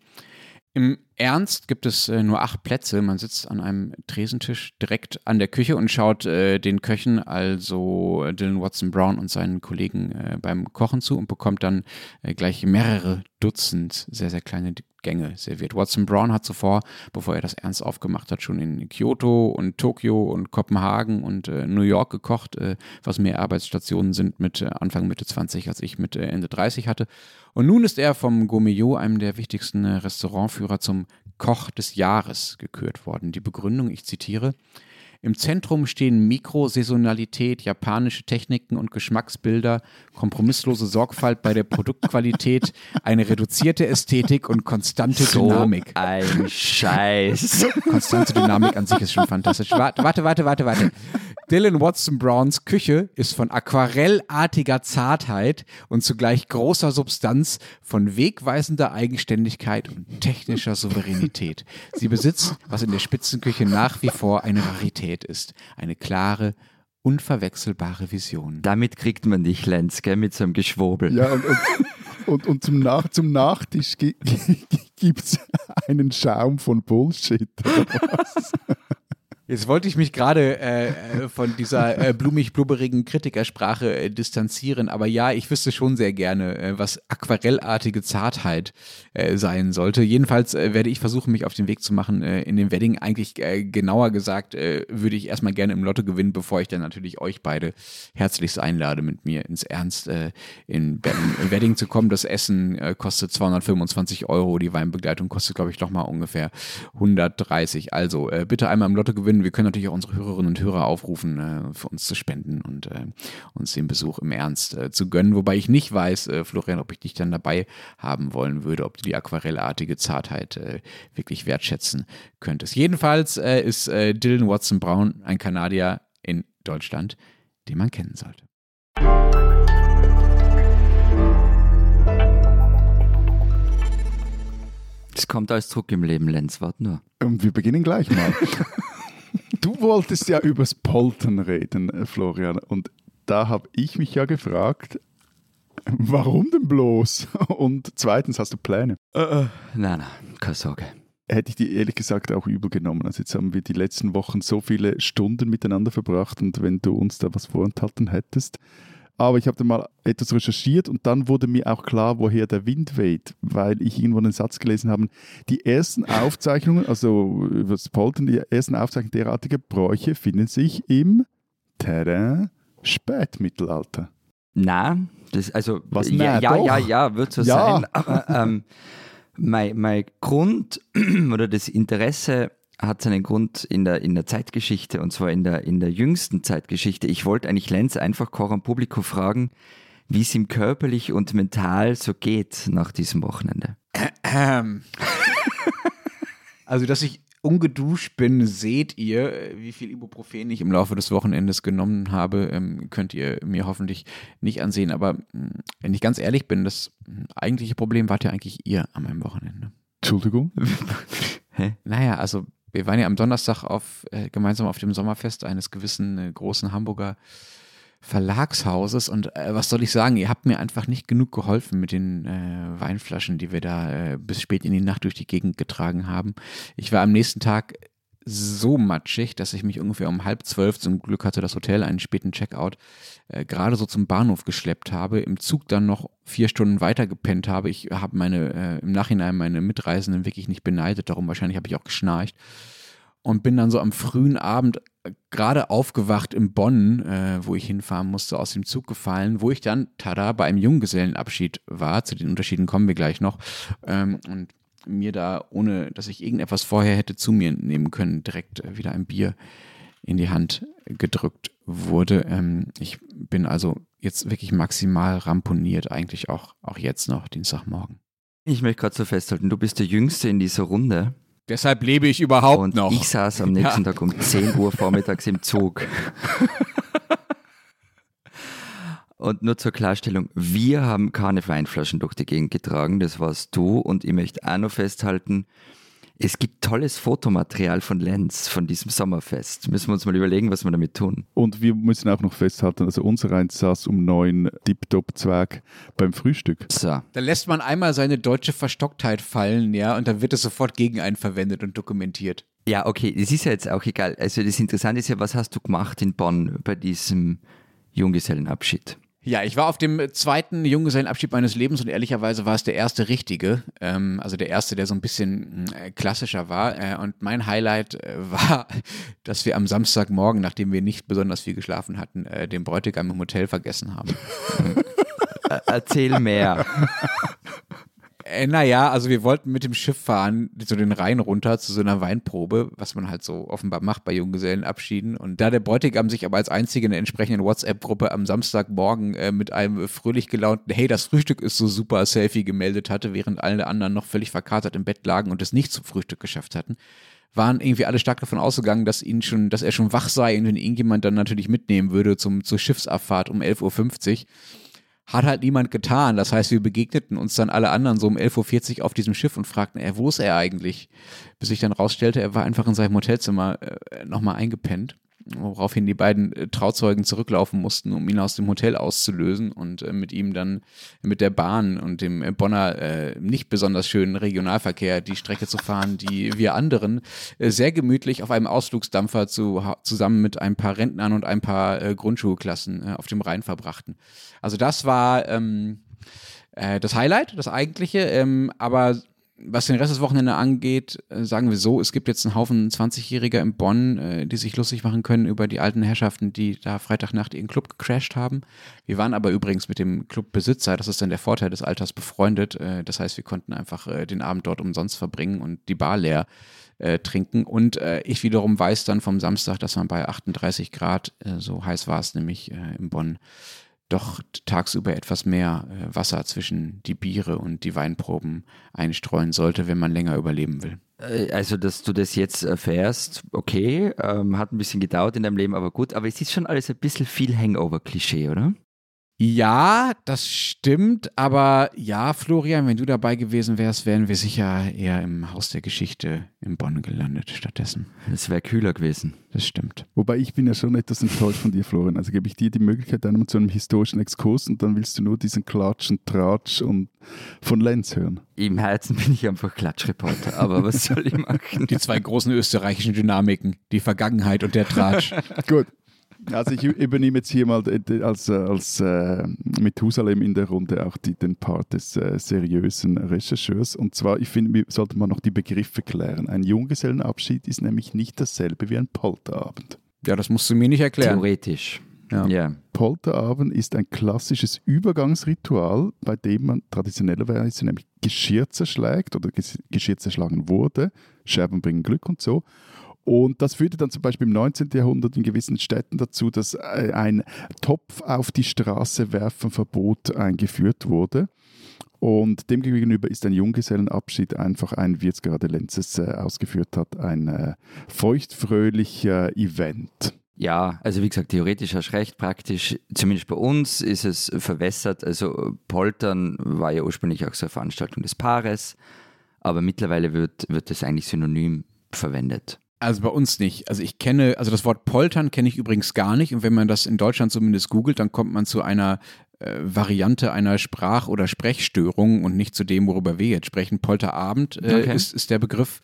Im Ernst gibt es äh, nur acht Plätze. Man sitzt an einem Tresentisch direkt an der Küche und schaut äh, den Köchen, also Dylan Watson Brown und seinen Kollegen äh, beim Kochen zu und bekommt dann äh, gleich mehrere Dutzend sehr, sehr kleine Gänge serviert. Watson Brown hat zuvor, bevor er das ernst aufgemacht hat, schon in Kyoto und Tokio und Kopenhagen und äh, New York gekocht, äh, was mehr Arbeitsstationen sind mit äh, Anfang Mitte 20, als ich mit äh, Ende 30 hatte. Und nun ist er vom Gourmillot, einem der wichtigsten äh, Restaurantführer, zum Koch des Jahres gekürt worden. Die Begründung, ich zitiere, Im Zentrum stehen Mikrosaisonalität, japanische Techniken und Geschmacksbilder, kompromisslose Sorgfalt bei der Produktqualität, eine reduzierte Ästhetik und konstante so Dynamik. Ein Scheiß. Konstante Dynamik an sich ist schon fantastisch. Warte, warte, warte, warte, warte. Dylan Watson Browns Küche ist von aquarellartiger Zartheit und zugleich großer Substanz, von wegweisender Eigenständigkeit und technischer Souveränität. Sie besitzt, was in der Spitzenküche nach wie vor eine Rarität ist, eine klare, unverwechselbare Vision. Damit kriegt man dich, Lenz, gell, mit so einem Geschwobel. Ja, und, und, und, und zum, Nach zum Nachtisch gi gibt es einen Schaum von Bullshit. Jetzt wollte ich mich gerade äh, äh, von dieser äh, blumig-blubberigen Kritikersprache äh, distanzieren, aber ja, ich wüsste schon sehr gerne, äh, was aquarellartige Zartheit äh, sein sollte. Jedenfalls werde ich versuchen, mich auf den Weg zu machen in dem Wedding. Eigentlich genauer gesagt, würde ich erstmal gerne im Lotto gewinnen, bevor ich dann natürlich euch beide herzlichst einlade, mit mir ins Ernst in in Wedding zu kommen. Das Essen kostet 225 Euro, die Weinbegleitung kostet, glaube ich, nochmal ungefähr 130. Also bitte einmal im Lotto gewinnen. Wir können natürlich auch unsere Hörerinnen und Hörer aufrufen, äh, für uns zu spenden und äh, uns den Besuch im Ernst äh, zu gönnen. Wobei ich nicht weiß, äh, Florian, ob ich dich dann dabei haben wollen würde, ob du die aquarellartige Zartheit äh, wirklich wertschätzen könntest. Jedenfalls äh, ist äh, Dylan Watson Brown ein Kanadier in Deutschland, den man kennen sollte. Das kommt als Druck im Leben, Lenz, warte nur. Und wir beginnen gleich mal. du wolltest ja übers Poltern reden, äh, Florian. Und da habe ich mich ja gefragt, warum denn bloß? Und zweitens, hast du Pläne? Nein, nein, keine Sorge. Hätte ich dir ehrlich gesagt auch übel genommen. Also jetzt haben wir die letzten Wochen so viele Stunden miteinander verbracht und wenn du uns da was vorenthalten hättest. Aber ich habe dann mal etwas recherchiert und dann wurde mir auch klar, woher der Wind weht, weil ich irgendwo einen Satz gelesen habe. Die ersten Aufzeichnungen, also über das Poltern, die ersten Aufzeichnungen derartiger Bräuche finden sich im Terrain Spätmittelalter. Nein, das, also, Was, ja, nein, ja, ja, ja, wird so Ja. sein. Aber ähm, mein, mein Grund oder das Interesse hat seinen Grund in der, in der Zeitgeschichte und zwar in der, in der jüngsten Zeitgeschichte. Ich wollte eigentlich Lenz einfach Coram Publico fragen, wie es ihm körperlich und mental so geht nach diesem Wochenende. Also, dass ich ungeduscht bin, seht ihr, wie viel Ibuprofen ich im Laufe des Wochenendes genommen habe, ähm, könnt ihr mir hoffentlich nicht ansehen. Aber mh, wenn ich ganz ehrlich bin, das eigentliche Problem wart ja eigentlich ihr an meinem Wochenende. Entschuldigung. Naja, also wir waren ja am Donnerstag auf, äh, gemeinsam auf dem Sommerfest eines gewissen äh, großen Hamburger Verlagshauses und äh, was soll ich sagen, ihr habt mir einfach nicht genug geholfen mit den äh, Weinflaschen, die wir da äh, bis spät in die Nacht durch die Gegend getragen haben. Ich war am nächsten Tag so matschig, dass ich mich ungefähr um halb zwölf, zum Glück hatte das Hotel einen späten Checkout, äh, gerade so zum Bahnhof geschleppt habe, im Zug dann noch vier Stunden weiter gepennt habe. Ich habe meine, äh, im Nachhinein meine Mitreisenden wirklich nicht beneidet, darum wahrscheinlich habe ich auch geschnarcht und bin dann so am frühen Abend äh, gerade aufgewacht in Bonn, äh, wo ich hinfahren musste, aus dem Zug gefallen, wo ich dann, tada, bei einem Junggesellenabschied war. Zu den Unterschieden kommen wir gleich noch. Ähm, und mir da, ohne dass ich irgendetwas vorher hätte zu mir nehmen können, direkt äh, wieder ein Bier in die Hand gedrückt wurde. Ähm, ich bin also jetzt wirklich maximal ramponiert, eigentlich auch, auch jetzt noch, Dienstagmorgen. Ich möchte gerade so festhalten, du bist der Jüngste in dieser Runde Deshalb lebe ich überhaupt und noch. ich saß am nächsten Tag um 10 Uhr vormittags im Zug. Und nur zur Klarstellung, wir haben keine Weinflaschen durch die Gegend getragen, das warst du. Und ich möchte auch noch festhalten, es gibt tolles Fotomaterial von Lenz, von diesem Sommerfest. Müssen wir uns mal überlegen, was wir damit tun. Und wir müssen auch noch festhalten, also unser eins saß um neun Tip-Top-Zwerg beim Frühstück. So, Da lässt man einmal seine deutsche Verstocktheit fallen, ja, und dann wird es sofort gegen einen verwendet und dokumentiert. ja, okay, das ist ja jetzt auch egal. Also das Interessante ist ja, was hast du gemacht in Bonn bei diesem Junggesellenabschied? Ja, ich war auf dem zweiten Junggesellenabschied meines Lebens und ehrlicherweise war es der erste richtige, ähm, also der erste, der so ein bisschen äh, klassischer war. Äh, und mein Highlight äh, war, dass wir am Samstagmorgen, nachdem wir nicht besonders viel geschlafen hatten, äh, den Bräutigam im Hotel vergessen haben. Äh, Erzähl mehr. Äh, naja, also wir wollten mit dem Schiff fahren, so den Rhein runter zu so einer Weinprobe, was man halt so offenbar macht bei Junggesellenabschieden. Und da der Bräutigam sich aber als einziger in der entsprechenden WhatsApp-Gruppe am Samstagmorgen äh, mit einem fröhlich gelaunten Hey, das Frühstück ist so super Selfie gemeldet hatte, während alle anderen noch völlig verkatert im Bett lagen und es nicht zum Frühstück geschafft hatten, waren irgendwie alle stark davon ausgegangen, dass ihn schon, dass er schon wach sei und ihn irgendjemand dann natürlich mitnehmen würde zum, zur Schiffsabfahrt um 11.50 Uhr. Hat halt niemand getan. Das heißt, wir begegneten uns dann alle anderen so um 11.40 Uhr auf diesem Schiff und fragten, er, wo ist er eigentlich? Bis sich dann rausstellte, er war einfach in seinem Hotelzimmer äh, nochmal eingepennt woraufhin die beiden äh, Trauzeugen zurücklaufen mussten, um ihn aus dem Hotel auszulösen und äh, mit ihm dann mit der Bahn und dem äh, Bonner äh, nicht besonders schönen Regionalverkehr die Strecke zu fahren, die wir anderen äh, sehr gemütlich auf einem Ausflugsdampfer zu, zusammen mit ein paar Rentnern und ein paar äh, Grundschulklassen auf dem Rhein verbrachten. Also das war ähm, das Highlight, das eigentliche, ähm, aber was den Rest des Wochenende angeht, äh, sagen wir so, es gibt jetzt einen Haufen 20-Jähriger in Bonn, äh, die sich lustig machen können über die alten Herrschaften, die da Freitagnacht ihren Club gecrashed haben. Wir waren aber übrigens mit dem Clubbesitzer, das ist dann der Vorteil des Alters, befreundet. Äh, das heißt, wir konnten einfach den Abend dort umsonst verbringen und die Bar leer trinken. Und ich wiederum weiß dann vom Samstag, dass man bei 38 Grad, so heiß war es nämlich in Bonn, doch tagsüber etwas mehr äh, Wasser zwischen die Biere und die Weinproben einstreuen sollte, wenn man länger überleben will. Äh, also, dass du das jetzt erfährst, okay, ähm, hat ein bisschen gedauert in deinem Leben, aber gut, aber es ist schon alles ein bisschen viel Hangover-Klischee, oder? Ja, das stimmt, aber ja, Florian, wenn du dabei gewesen wärst, wären wir sicher eher im Haus der Geschichte in Bonn gelandet stattdessen. Es wäre kühler gewesen. Das stimmt. Wobei ich bin ja schon etwas enttäuscht von dir, Florian. Also gebe ich dir die Möglichkeit einmal zu einem historischen Exkurs und dann willst du nur diesen Klatsch und Tratsch und von Lenz hören. Im Herzen bin ich einfach Klatschreporter, aber was soll ich machen? Die zwei großen österreichischen Dynamiken, die Vergangenheit und der Tratsch. Gut, also ich übernehme jetzt hier mal als, als äh, Methusalem in der Runde auch die, den Part des äh, seriösen Rechercheurs. Und zwar, ich finde, sollte man noch die Begriffe klären. Ein Junggesellenabschied ist nämlich nicht dasselbe wie ein Polterabend. Ja, das musst du mir nicht erklären. Theoretisch. Ja. ja. Polterabend ist ein klassisches Übergangsritual, bei dem man traditionellerweise nämlich Geschirr zerschlägt oder Geschirr zerschlagen wurde. Scherben bringen Glück und so. Und das führte dann zum Beispiel im 19. Jahrhundert in gewissen Städten dazu, dass äh, ein Topf auf die Straße werfen Verbot eingeführt wurde. Und demgegenüber ist ein Junggesellenabschied einfach ein, wie jetzt gerade Lenzes äh, ausgeführt hat, ein äh, feuchtfröhlicher Event. Ja, also wie gesagt, theoretisch hast du recht, praktisch, zumindest bei uns ist es verwässert. Also Poltern war ja ursprünglich auch so eine Veranstaltung des Paares, aber mittlerweile wird, wird das eigentlich synonym verwendet. Also bei uns nicht. Also ich kenne, also das Wort Poltern kenne ich übrigens gar nicht. Und wenn man das in Deutschland zumindest googelt, dann kommt man zu einer äh, Variante einer Sprach- oder Sprechstörung und nicht zu dem, worüber wir jetzt sprechen. Polterabend äh, okay. ist, ist der Begriff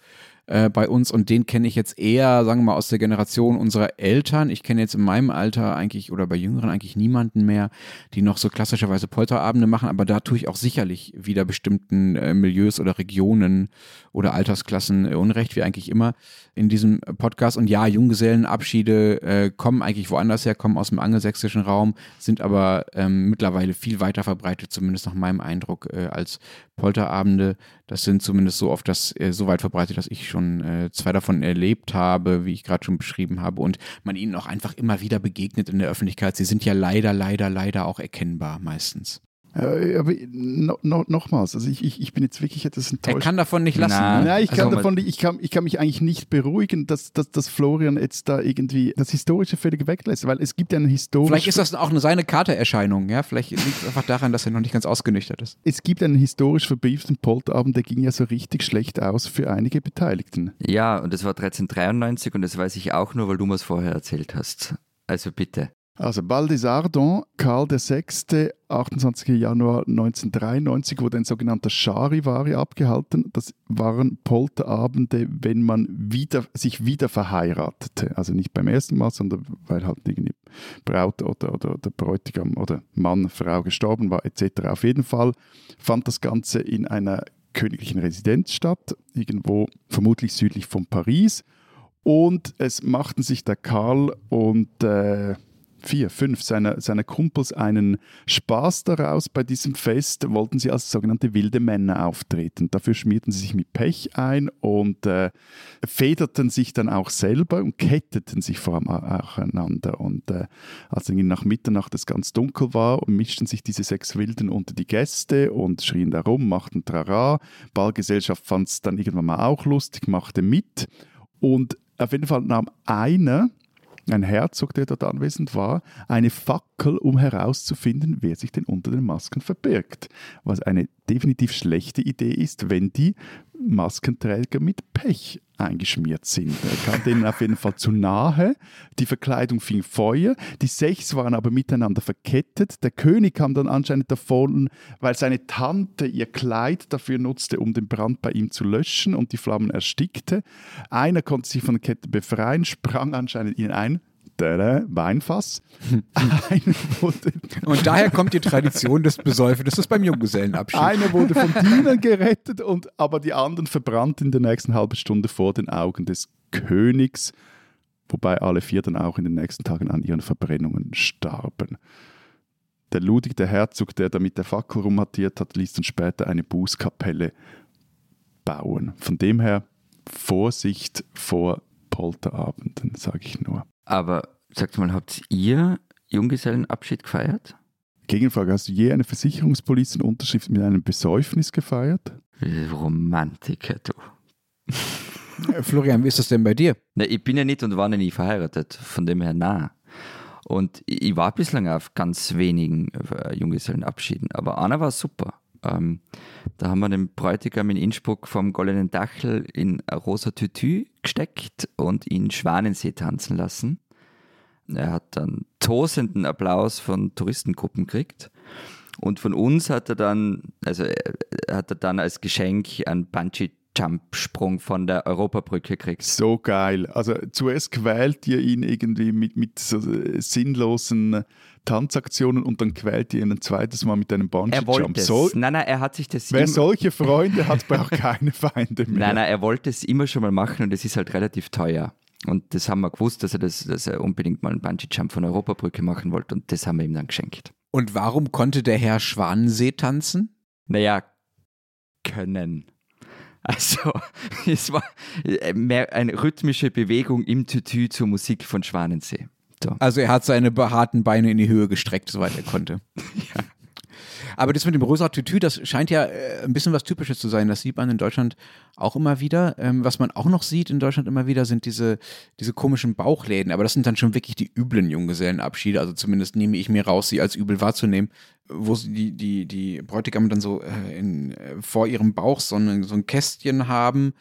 äh, bei uns und den kenne ich jetzt eher, sagen wir mal, aus der Generation unserer Eltern. Ich kenne jetzt in meinem Alter eigentlich oder bei Jüngeren eigentlich niemanden mehr, die noch so klassischerweise Polterabende machen, aber da tue ich auch sicherlich wieder bestimmten äh, Milieus oder Regionen oder Altersklassen äh, Unrecht, wie eigentlich immer in diesem Podcast. Und ja, Junggesellenabschiede äh, kommen eigentlich woanders her, kommen aus dem angelsächsischen Raum, sind aber ähm, mittlerweile viel weiter verbreitet, zumindest nach meinem Eindruck, äh, als Polterabende. Das sind zumindest so oft das äh, so weit verbreitet, dass ich schon äh, zwei davon erlebt habe, wie ich gerade schon beschrieben habe, und man ihnen auch einfach immer wieder begegnet in der Öffentlichkeit. Sie sind ja leider, leider, leider auch erkennbar meistens. Äh, aber no, no, nochmals, also ich, ich, ich bin jetzt wirklich etwas enttäuscht. Er kann davon nicht lassen. Nein, Nein ich, kann also, davon, ich, kann, ich kann mich eigentlich nicht beruhigen, dass, dass, dass Florian jetzt da irgendwie das Historische völlig weglässt, weil es gibt ja einen historischen... Vielleicht ist das auch eine seine Karte-Erscheinung, ja? Vielleicht liegt es einfach daran, dass er noch nicht ganz ausgenüchtert ist. Es gibt einen historisch verbrieften Polterabend, der ging ja so richtig schlecht aus für einige Beteiligten. Ja, und das war 1393 und das weiß ich auch nur, weil du mir es vorher erzählt hast. Also bitte. Also Baldesardon, Karl VI., 28. Januar 1993 wurde ein sogenannter Charivari abgehalten. Das waren Polterabende, wenn man wieder, sich wieder verheiratete. Also nicht beim ersten Mal, sondern weil halt irgendwie Braut oder, oder der Bräutigam oder Mann, Frau gestorben war etc. Auf jeden Fall fand das Ganze in einer königlichen Residenz statt, irgendwo vermutlich südlich von Paris. Und es machten sich der Karl und... Äh, vier, fünf seiner, seiner Kumpels einen Spaß daraus. Bei diesem Fest wollten sie als sogenannte wilde Männer auftreten. Dafür schmierten sie sich mit Pech ein und äh, federten sich dann auch selber und ketteten sich vor allem auch einander. Und äh, als dann nach Mitternacht es ganz dunkel war, mischten sich diese sechs Wilden unter die Gäste und schrien darum, machten Trara. Ballgesellschaft fand es dann irgendwann mal auch lustig, machte mit. Und auf jeden Fall nahm einer ein Herzog, der dort anwesend war, eine Fackel, um herauszufinden, wer sich denn unter den Masken verbirgt. Was eine definitiv schlechte Idee ist, wenn die Maskenträger mit Pech eingeschmiert sind. Er kam denen auf jeden Fall zu nahe. Die Verkleidung fing Feuer. Die sechs waren aber miteinander verkettet. Der König kam dann anscheinend davon, weil seine Tante ihr Kleid dafür nutzte, um den Brand bei ihm zu löschen und die Flammen erstickte. Einer konnte sich von der Kette befreien, sprang anscheinend in ein Weinfass. und daher kommt die Tradition des Besäufens, das ist beim Junggesellenabschied. Einer wurde von Dienern gerettet, und, aber die anderen verbrannten in der nächsten halben Stunde vor den Augen des Königs, wobei alle vier dann auch in den nächsten Tagen an ihren Verbrennungen starben. Der Ludwig, der Herzog, der da mit der Fackel rumhattiert hat, ließ dann später eine Bußkapelle bauen. Von dem her Vorsicht vor Polterabenden, sage ich nur. Aber sagt mal, habt ihr Junggesellenabschied gefeiert? Gegenfrage, hast du je eine Versicherungspolizenunterschrift mit einem Besäufnis gefeiert? Romantiker, du. Äh, Florian, wie ist das denn bei dir? Na, ich bin ja nicht und war ja nie verheiratet, von dem her nah. Und ich war bislang auf ganz wenigen äh, Junggesellenabschieden, aber einer war super. Ähm, da haben wir den Bräutigam in Innsbruck vom Goldenen Dachel in rosa Tütü gesteckt und ihn Schwanensee tanzen lassen. Er hat dann tosenden Applaus von Touristengruppen gekriegt. Und von uns hat er dann, also hat er dann als Geschenk einen Bungee Jump-Sprung von der Europabrücke gekriegt. So geil. Also zuerst quält ihr ihn irgendwie mit, mit so sinnlosen Tanzaktionen und dann quält ihr ihn ein zweites Mal mit einem Bungee-Jump. So, nein, nein, er hat sich das... Wer solche Freunde hat, braucht keine Feinde mehr. Nein, nein, er wollte es immer schon mal machen und es ist halt relativ teuer. Und das haben wir gewusst, dass er, das, dass er unbedingt mal einen Bungee-Jump von der Europabrücke machen wollte und das haben wir ihm dann geschenkt. Und warum konnte der Herr Schwanensee tanzen? Naja, können. Also, es war äh, mehr eine rhythmische Bewegung im Tütü zur Musik von Schwanensee. So. Also er hat seine behaarten Beine in die Höhe gestreckt, soweit er konnte. ja. Aber das mit dem rosa Tütü, das scheint ja äh, ein bisschen was Typisches zu sein. Das sieht man in Deutschland auch immer wieder. Ähm, was man auch noch sieht in Deutschland immer wieder, sind diese, diese komischen Bauchläden. Aber das sind dann schon wirklich die üblen Junggesellenabschiede. Also zumindest nehme ich mir raus, sie als übel wahrzunehmen, wo sie die, die, die Bräutigam dann so äh, in, äh, vor ihrem Bauch so, eine, so ein Kästchen haben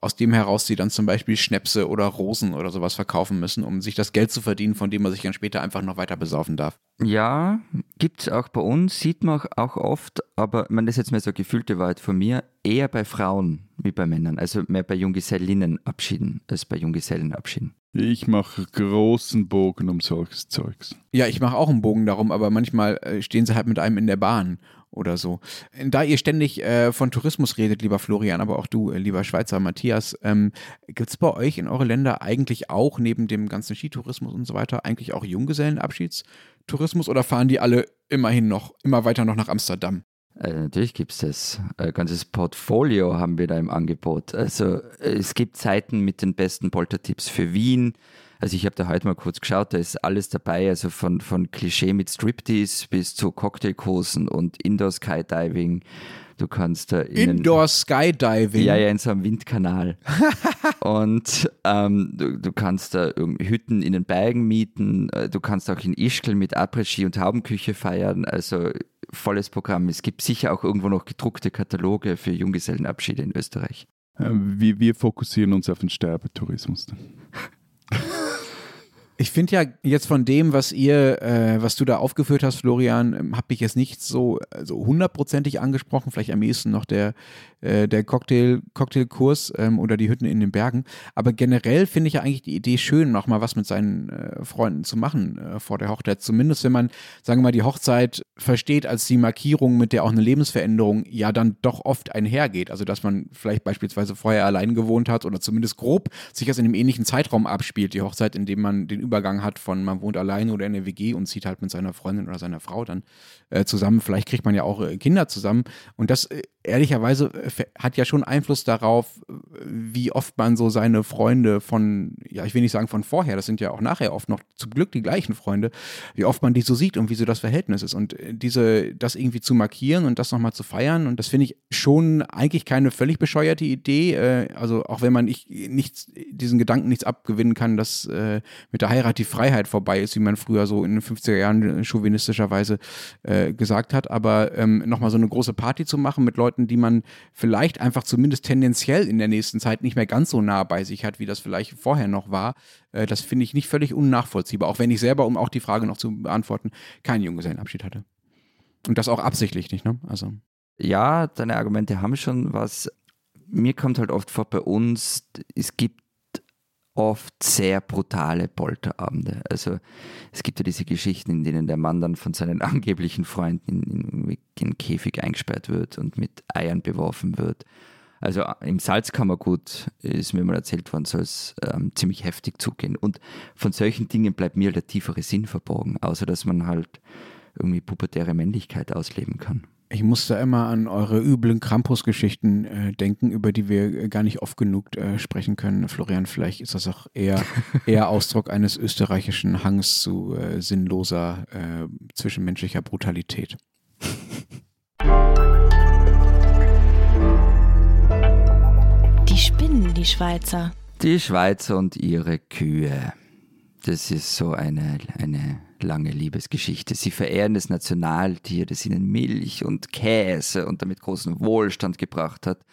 aus dem heraus sie dann zum Beispiel Schnäpse oder Rosen oder sowas verkaufen müssen, um sich das Geld zu verdienen, von dem man sich dann später einfach noch weiter besaufen darf. Ja, gibt es auch bei uns, sieht man auch oft, aber man das ist jetzt mehr so gefühlte Wahrheit von mir, eher bei Frauen wie bei Männern, also mehr bei Junggesellinnenabschieden als bei Junggesellenabschieden. Ich mache großen Bogen um solches Zeugs. Ja, ich mache auch einen Bogen darum, aber manchmal äh, stehen sie halt mit einem in der Bahn oder so. Da ihr ständig äh, von Tourismus redet, lieber Florian, aber auch du, äh, lieber Schweizer Matthias, ähm, gibt es bei euch in eure Länder eigentlich auch neben dem ganzen Skitourismus und so weiter eigentlich auch Junggesellenabschiedstourismus oder fahren die alle immerhin noch, immer weiter noch nach Amsterdam? Äh, natürlich gibt es das. Ein ganzes Portfolio haben wir da im Angebot. Also es gibt Seiten mit den besten Poltertipps für Wien, also ich habe da heute mal kurz geschaut, da ist alles dabei, also von, von Klischee mit Striptease bis zu Cocktailkursen und Indoor Skydiving. Du kannst da in Indoor Skydiving? Ja, ja, in so einem Windkanal. und ähm, du, du, kannst da Hütten in den Bergen mieten. Äh, du kannst auch in Ischgl mit Après-Ski und Haubenküche feiern. Also volles Programm. Es gibt sicher auch irgendwo noch gedruckte Kataloge für Junggesellenabschiede in Österreich. Äh, wir, wir fokussieren uns auf den Sterbetourismus. Ich finde ja jetzt von dem, was ihr, äh, was du da aufgeführt hast, Florian, ähm, habe ich jetzt nicht so also hundertprozentig angesprochen. Vielleicht am ehesten noch der, äh, der Cocktail, Cocktailkurs ähm, oder die Hütten in den Bergen. Aber generell finde ich ja eigentlich die Idee schön, nochmal was mit seinen äh, Freunden zu machen äh, vor der Hochzeit. Zumindest wenn man, sagen wir mal, die Hochzeit versteht als die Markierung, mit der auch eine Lebensveränderung ja dann doch oft einhergeht. Also dass man vielleicht beispielsweise vorher allein gewohnt hat oder zumindest grob sich das in einem ähnlichen Zeitraum abspielt, die Hochzeit, in dem man den Übergang hat von man wohnt alleine oder in der WG und zieht halt mit seiner Freundin oder seiner Frau dann äh, zusammen. Vielleicht kriegt man ja auch äh, Kinder zusammen. Und das äh, ehrlicherweise äh, hat ja schon Einfluss darauf, wie oft man so seine Freunde von, ja, ich will nicht sagen von vorher, das sind ja auch nachher oft noch zum Glück die gleichen Freunde, wie oft man die so sieht und wie so das Verhältnis ist. Und äh, diese, das irgendwie zu markieren und das nochmal zu feiern, und das finde ich schon eigentlich keine völlig bescheuerte Idee. Äh, also auch wenn man nicht, nichts, diesen Gedanken nichts abgewinnen kann, dass mit der Heirat die Freiheit vorbei ist, wie man früher so in den 50er Jahren chauvinistischerweise gesagt hat. Aber ähm, nochmal so eine große Party zu machen mit Leuten, die man vielleicht einfach zumindest tendenziell in der nächsten Zeit nicht mehr ganz so nah bei sich hat, wie das vielleicht vorher noch war, äh, das finde ich nicht völlig unnachvollziehbar. Auch wenn ich selber, um auch die Frage noch zu beantworten, keinen Junggesellenabschied hatte. Und das auch absichtlich nicht, ne? Also. Ja, deine Argumente haben schon was. Mir kommt halt oft vor bei uns, es gibt oft sehr brutale Polterabende. Also es gibt ja diese Geschichten, in denen der Mann dann von seinen angeblichen Freunden in, in einen Käfig eingesperrt wird und mit Eiern beworfen wird. Also im Salzkammergut ist mir mal erzählt worden, soll es ähm, ziemlich heftig zugehen. Und von solchen Dingen bleibt mir der tiefere Sinn verborgen, außer dass man halt irgendwie pubertäre Männlichkeit ausleben kann. Ich muss da immer an eure üblen Krampus-Geschichten äh, denken, über die wir äh, gar nicht oft genug äh, sprechen können. Florian, vielleicht ist das auch eher, eher Ausdruck eines österreichischen Hangs zu äh, sinnloser äh, zwischenmenschlicher Brutalität. Die spinnen, die Schweizer. Die Schweizer und ihre Kühe. Das ist so eine, eine lange Liebesgeschichte. Sie verehren das Nationaltier, das ihnen Milch und Käse und damit großen Wohlstand gebracht hat.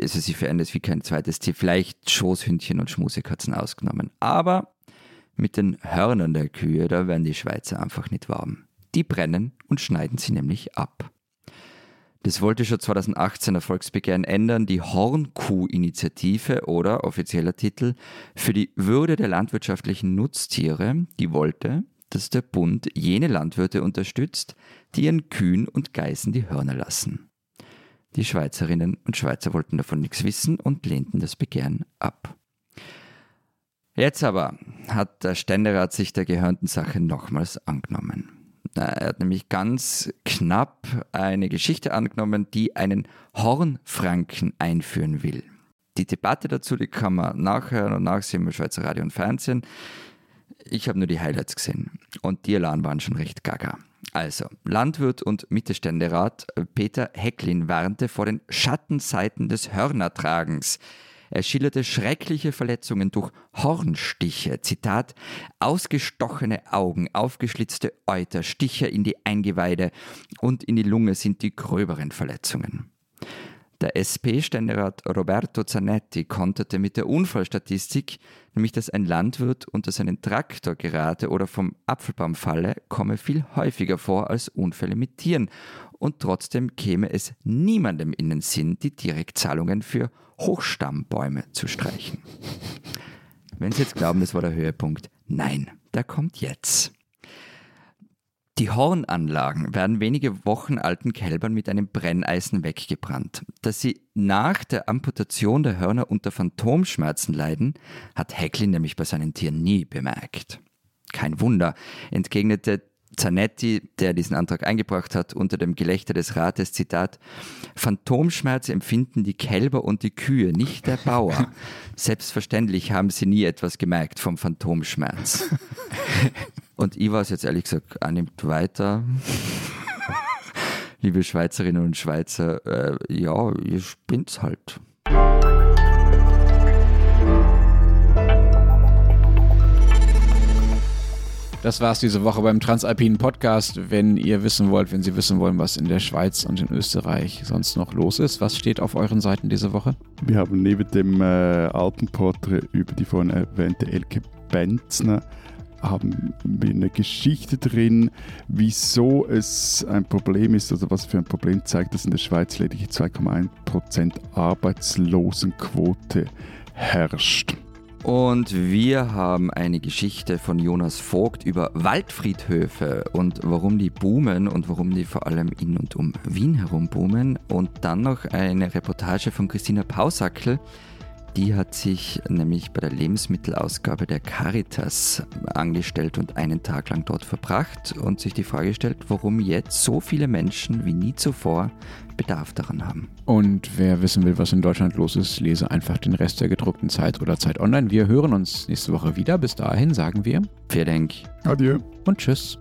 Also sie verehren es wie kein zweites Tier, vielleicht Schoßhündchen und Schmusekatzen ausgenommen. Aber mit den Hörnern der Kühe, da werden die Schweizer einfach nicht warm. Die brennen und schneiden sie nämlich ab. Das wollte schon 2018 der Volksbegehren ändern, die Hornkuh-Initiative oder offizieller Titel für die Würde der landwirtschaftlichen Nutztiere, die wollte, dass der Bund jene Landwirte unterstützt, die ihren Kühen und Geißen die Hörner lassen. Die Schweizerinnen und Schweizer wollten davon nichts wissen und lehnten das Begehren ab. Jetzt aber hat der Ständerat sich der gehörnten Sache nochmals angenommen. Er hat nämlich ganz knapp eine Geschichte angenommen, die einen Hornfranken einführen will. Die Debatte dazu, die kann man nachhören und nachsehen bei Schweizer Radio und Fernsehen. Ich habe nur die Highlights gesehen und die Alarm waren schon recht gaga. Also, Landwirt und Mittelständerat Peter Hecklin warnte vor den Schattenseiten des Hörnertragens. Er schilderte schreckliche Verletzungen durch Hornstiche, Zitat, ausgestochene Augen, aufgeschlitzte Euter, Stiche in die Eingeweide und in die Lunge sind die gröberen Verletzungen. Der SP-Ständerat Roberto Zanetti konterte mit der Unfallstatistik, nämlich dass ein Landwirt unter seinen Traktor gerate oder vom Apfelbaum falle, komme viel häufiger vor als Unfälle mit Tieren. Und trotzdem käme es niemandem in den Sinn, die Direktzahlungen für Hochstammbäume zu streichen. Wenn Sie jetzt glauben, das war der Höhepunkt, nein, der kommt jetzt. Die Hornanlagen werden wenige Wochen alten Kälbern mit einem Brenneisen weggebrannt. Dass sie nach der Amputation der Hörner unter Phantomschmerzen leiden, hat Hecklin nämlich bei seinen Tieren nie bemerkt. Kein Wunder, entgegnete Zanetti, der diesen Antrag eingebracht hat, unter dem Gelächter des Rates, Zitat, Phantomschmerz empfinden die Kälber und die Kühe, nicht der Bauer. Selbstverständlich haben sie nie etwas gemerkt vom Phantomschmerz. Und ich war es jetzt ehrlich gesagt nicht weiter. Liebe Schweizerinnen und Schweizer, äh, ja, ihr spinnt's halt. Das war's diese Woche beim Transalpinen Podcast. Wenn ihr wissen wollt, wenn Sie wissen wollen, was in der Schweiz und in Österreich sonst noch los ist, was steht auf euren Seiten diese Woche? Wir haben neben dem äh, Alpenporträt über die vorhin erwähnte Elke Benzner haben wir eine Geschichte drin, wieso es ein Problem ist oder was für ein Problem zeigt, dass in der Schweiz lediglich 2,1% Arbeitslosenquote herrscht. Und wir haben eine Geschichte von Jonas Vogt über Waldfriedhöfe und warum die boomen und warum die vor allem in und um Wien herum boomen. Und dann noch eine Reportage von Christina Pausackel Die hat sich nämlich bei der Lebensmittelausgabe der Caritas angestellt und einen Tag lang dort verbracht und sich die Frage gestellt, warum jetzt so viele Menschen wie nie zuvor Bedarf daran haben. Und wer wissen will, was in Deutschland los ist, lese einfach den Rest der gedruckten Zeit oder Zeit online. Wir hören uns nächste Woche wieder. Bis dahin sagen wir Vielen Dank. Adieu. und Tschüss.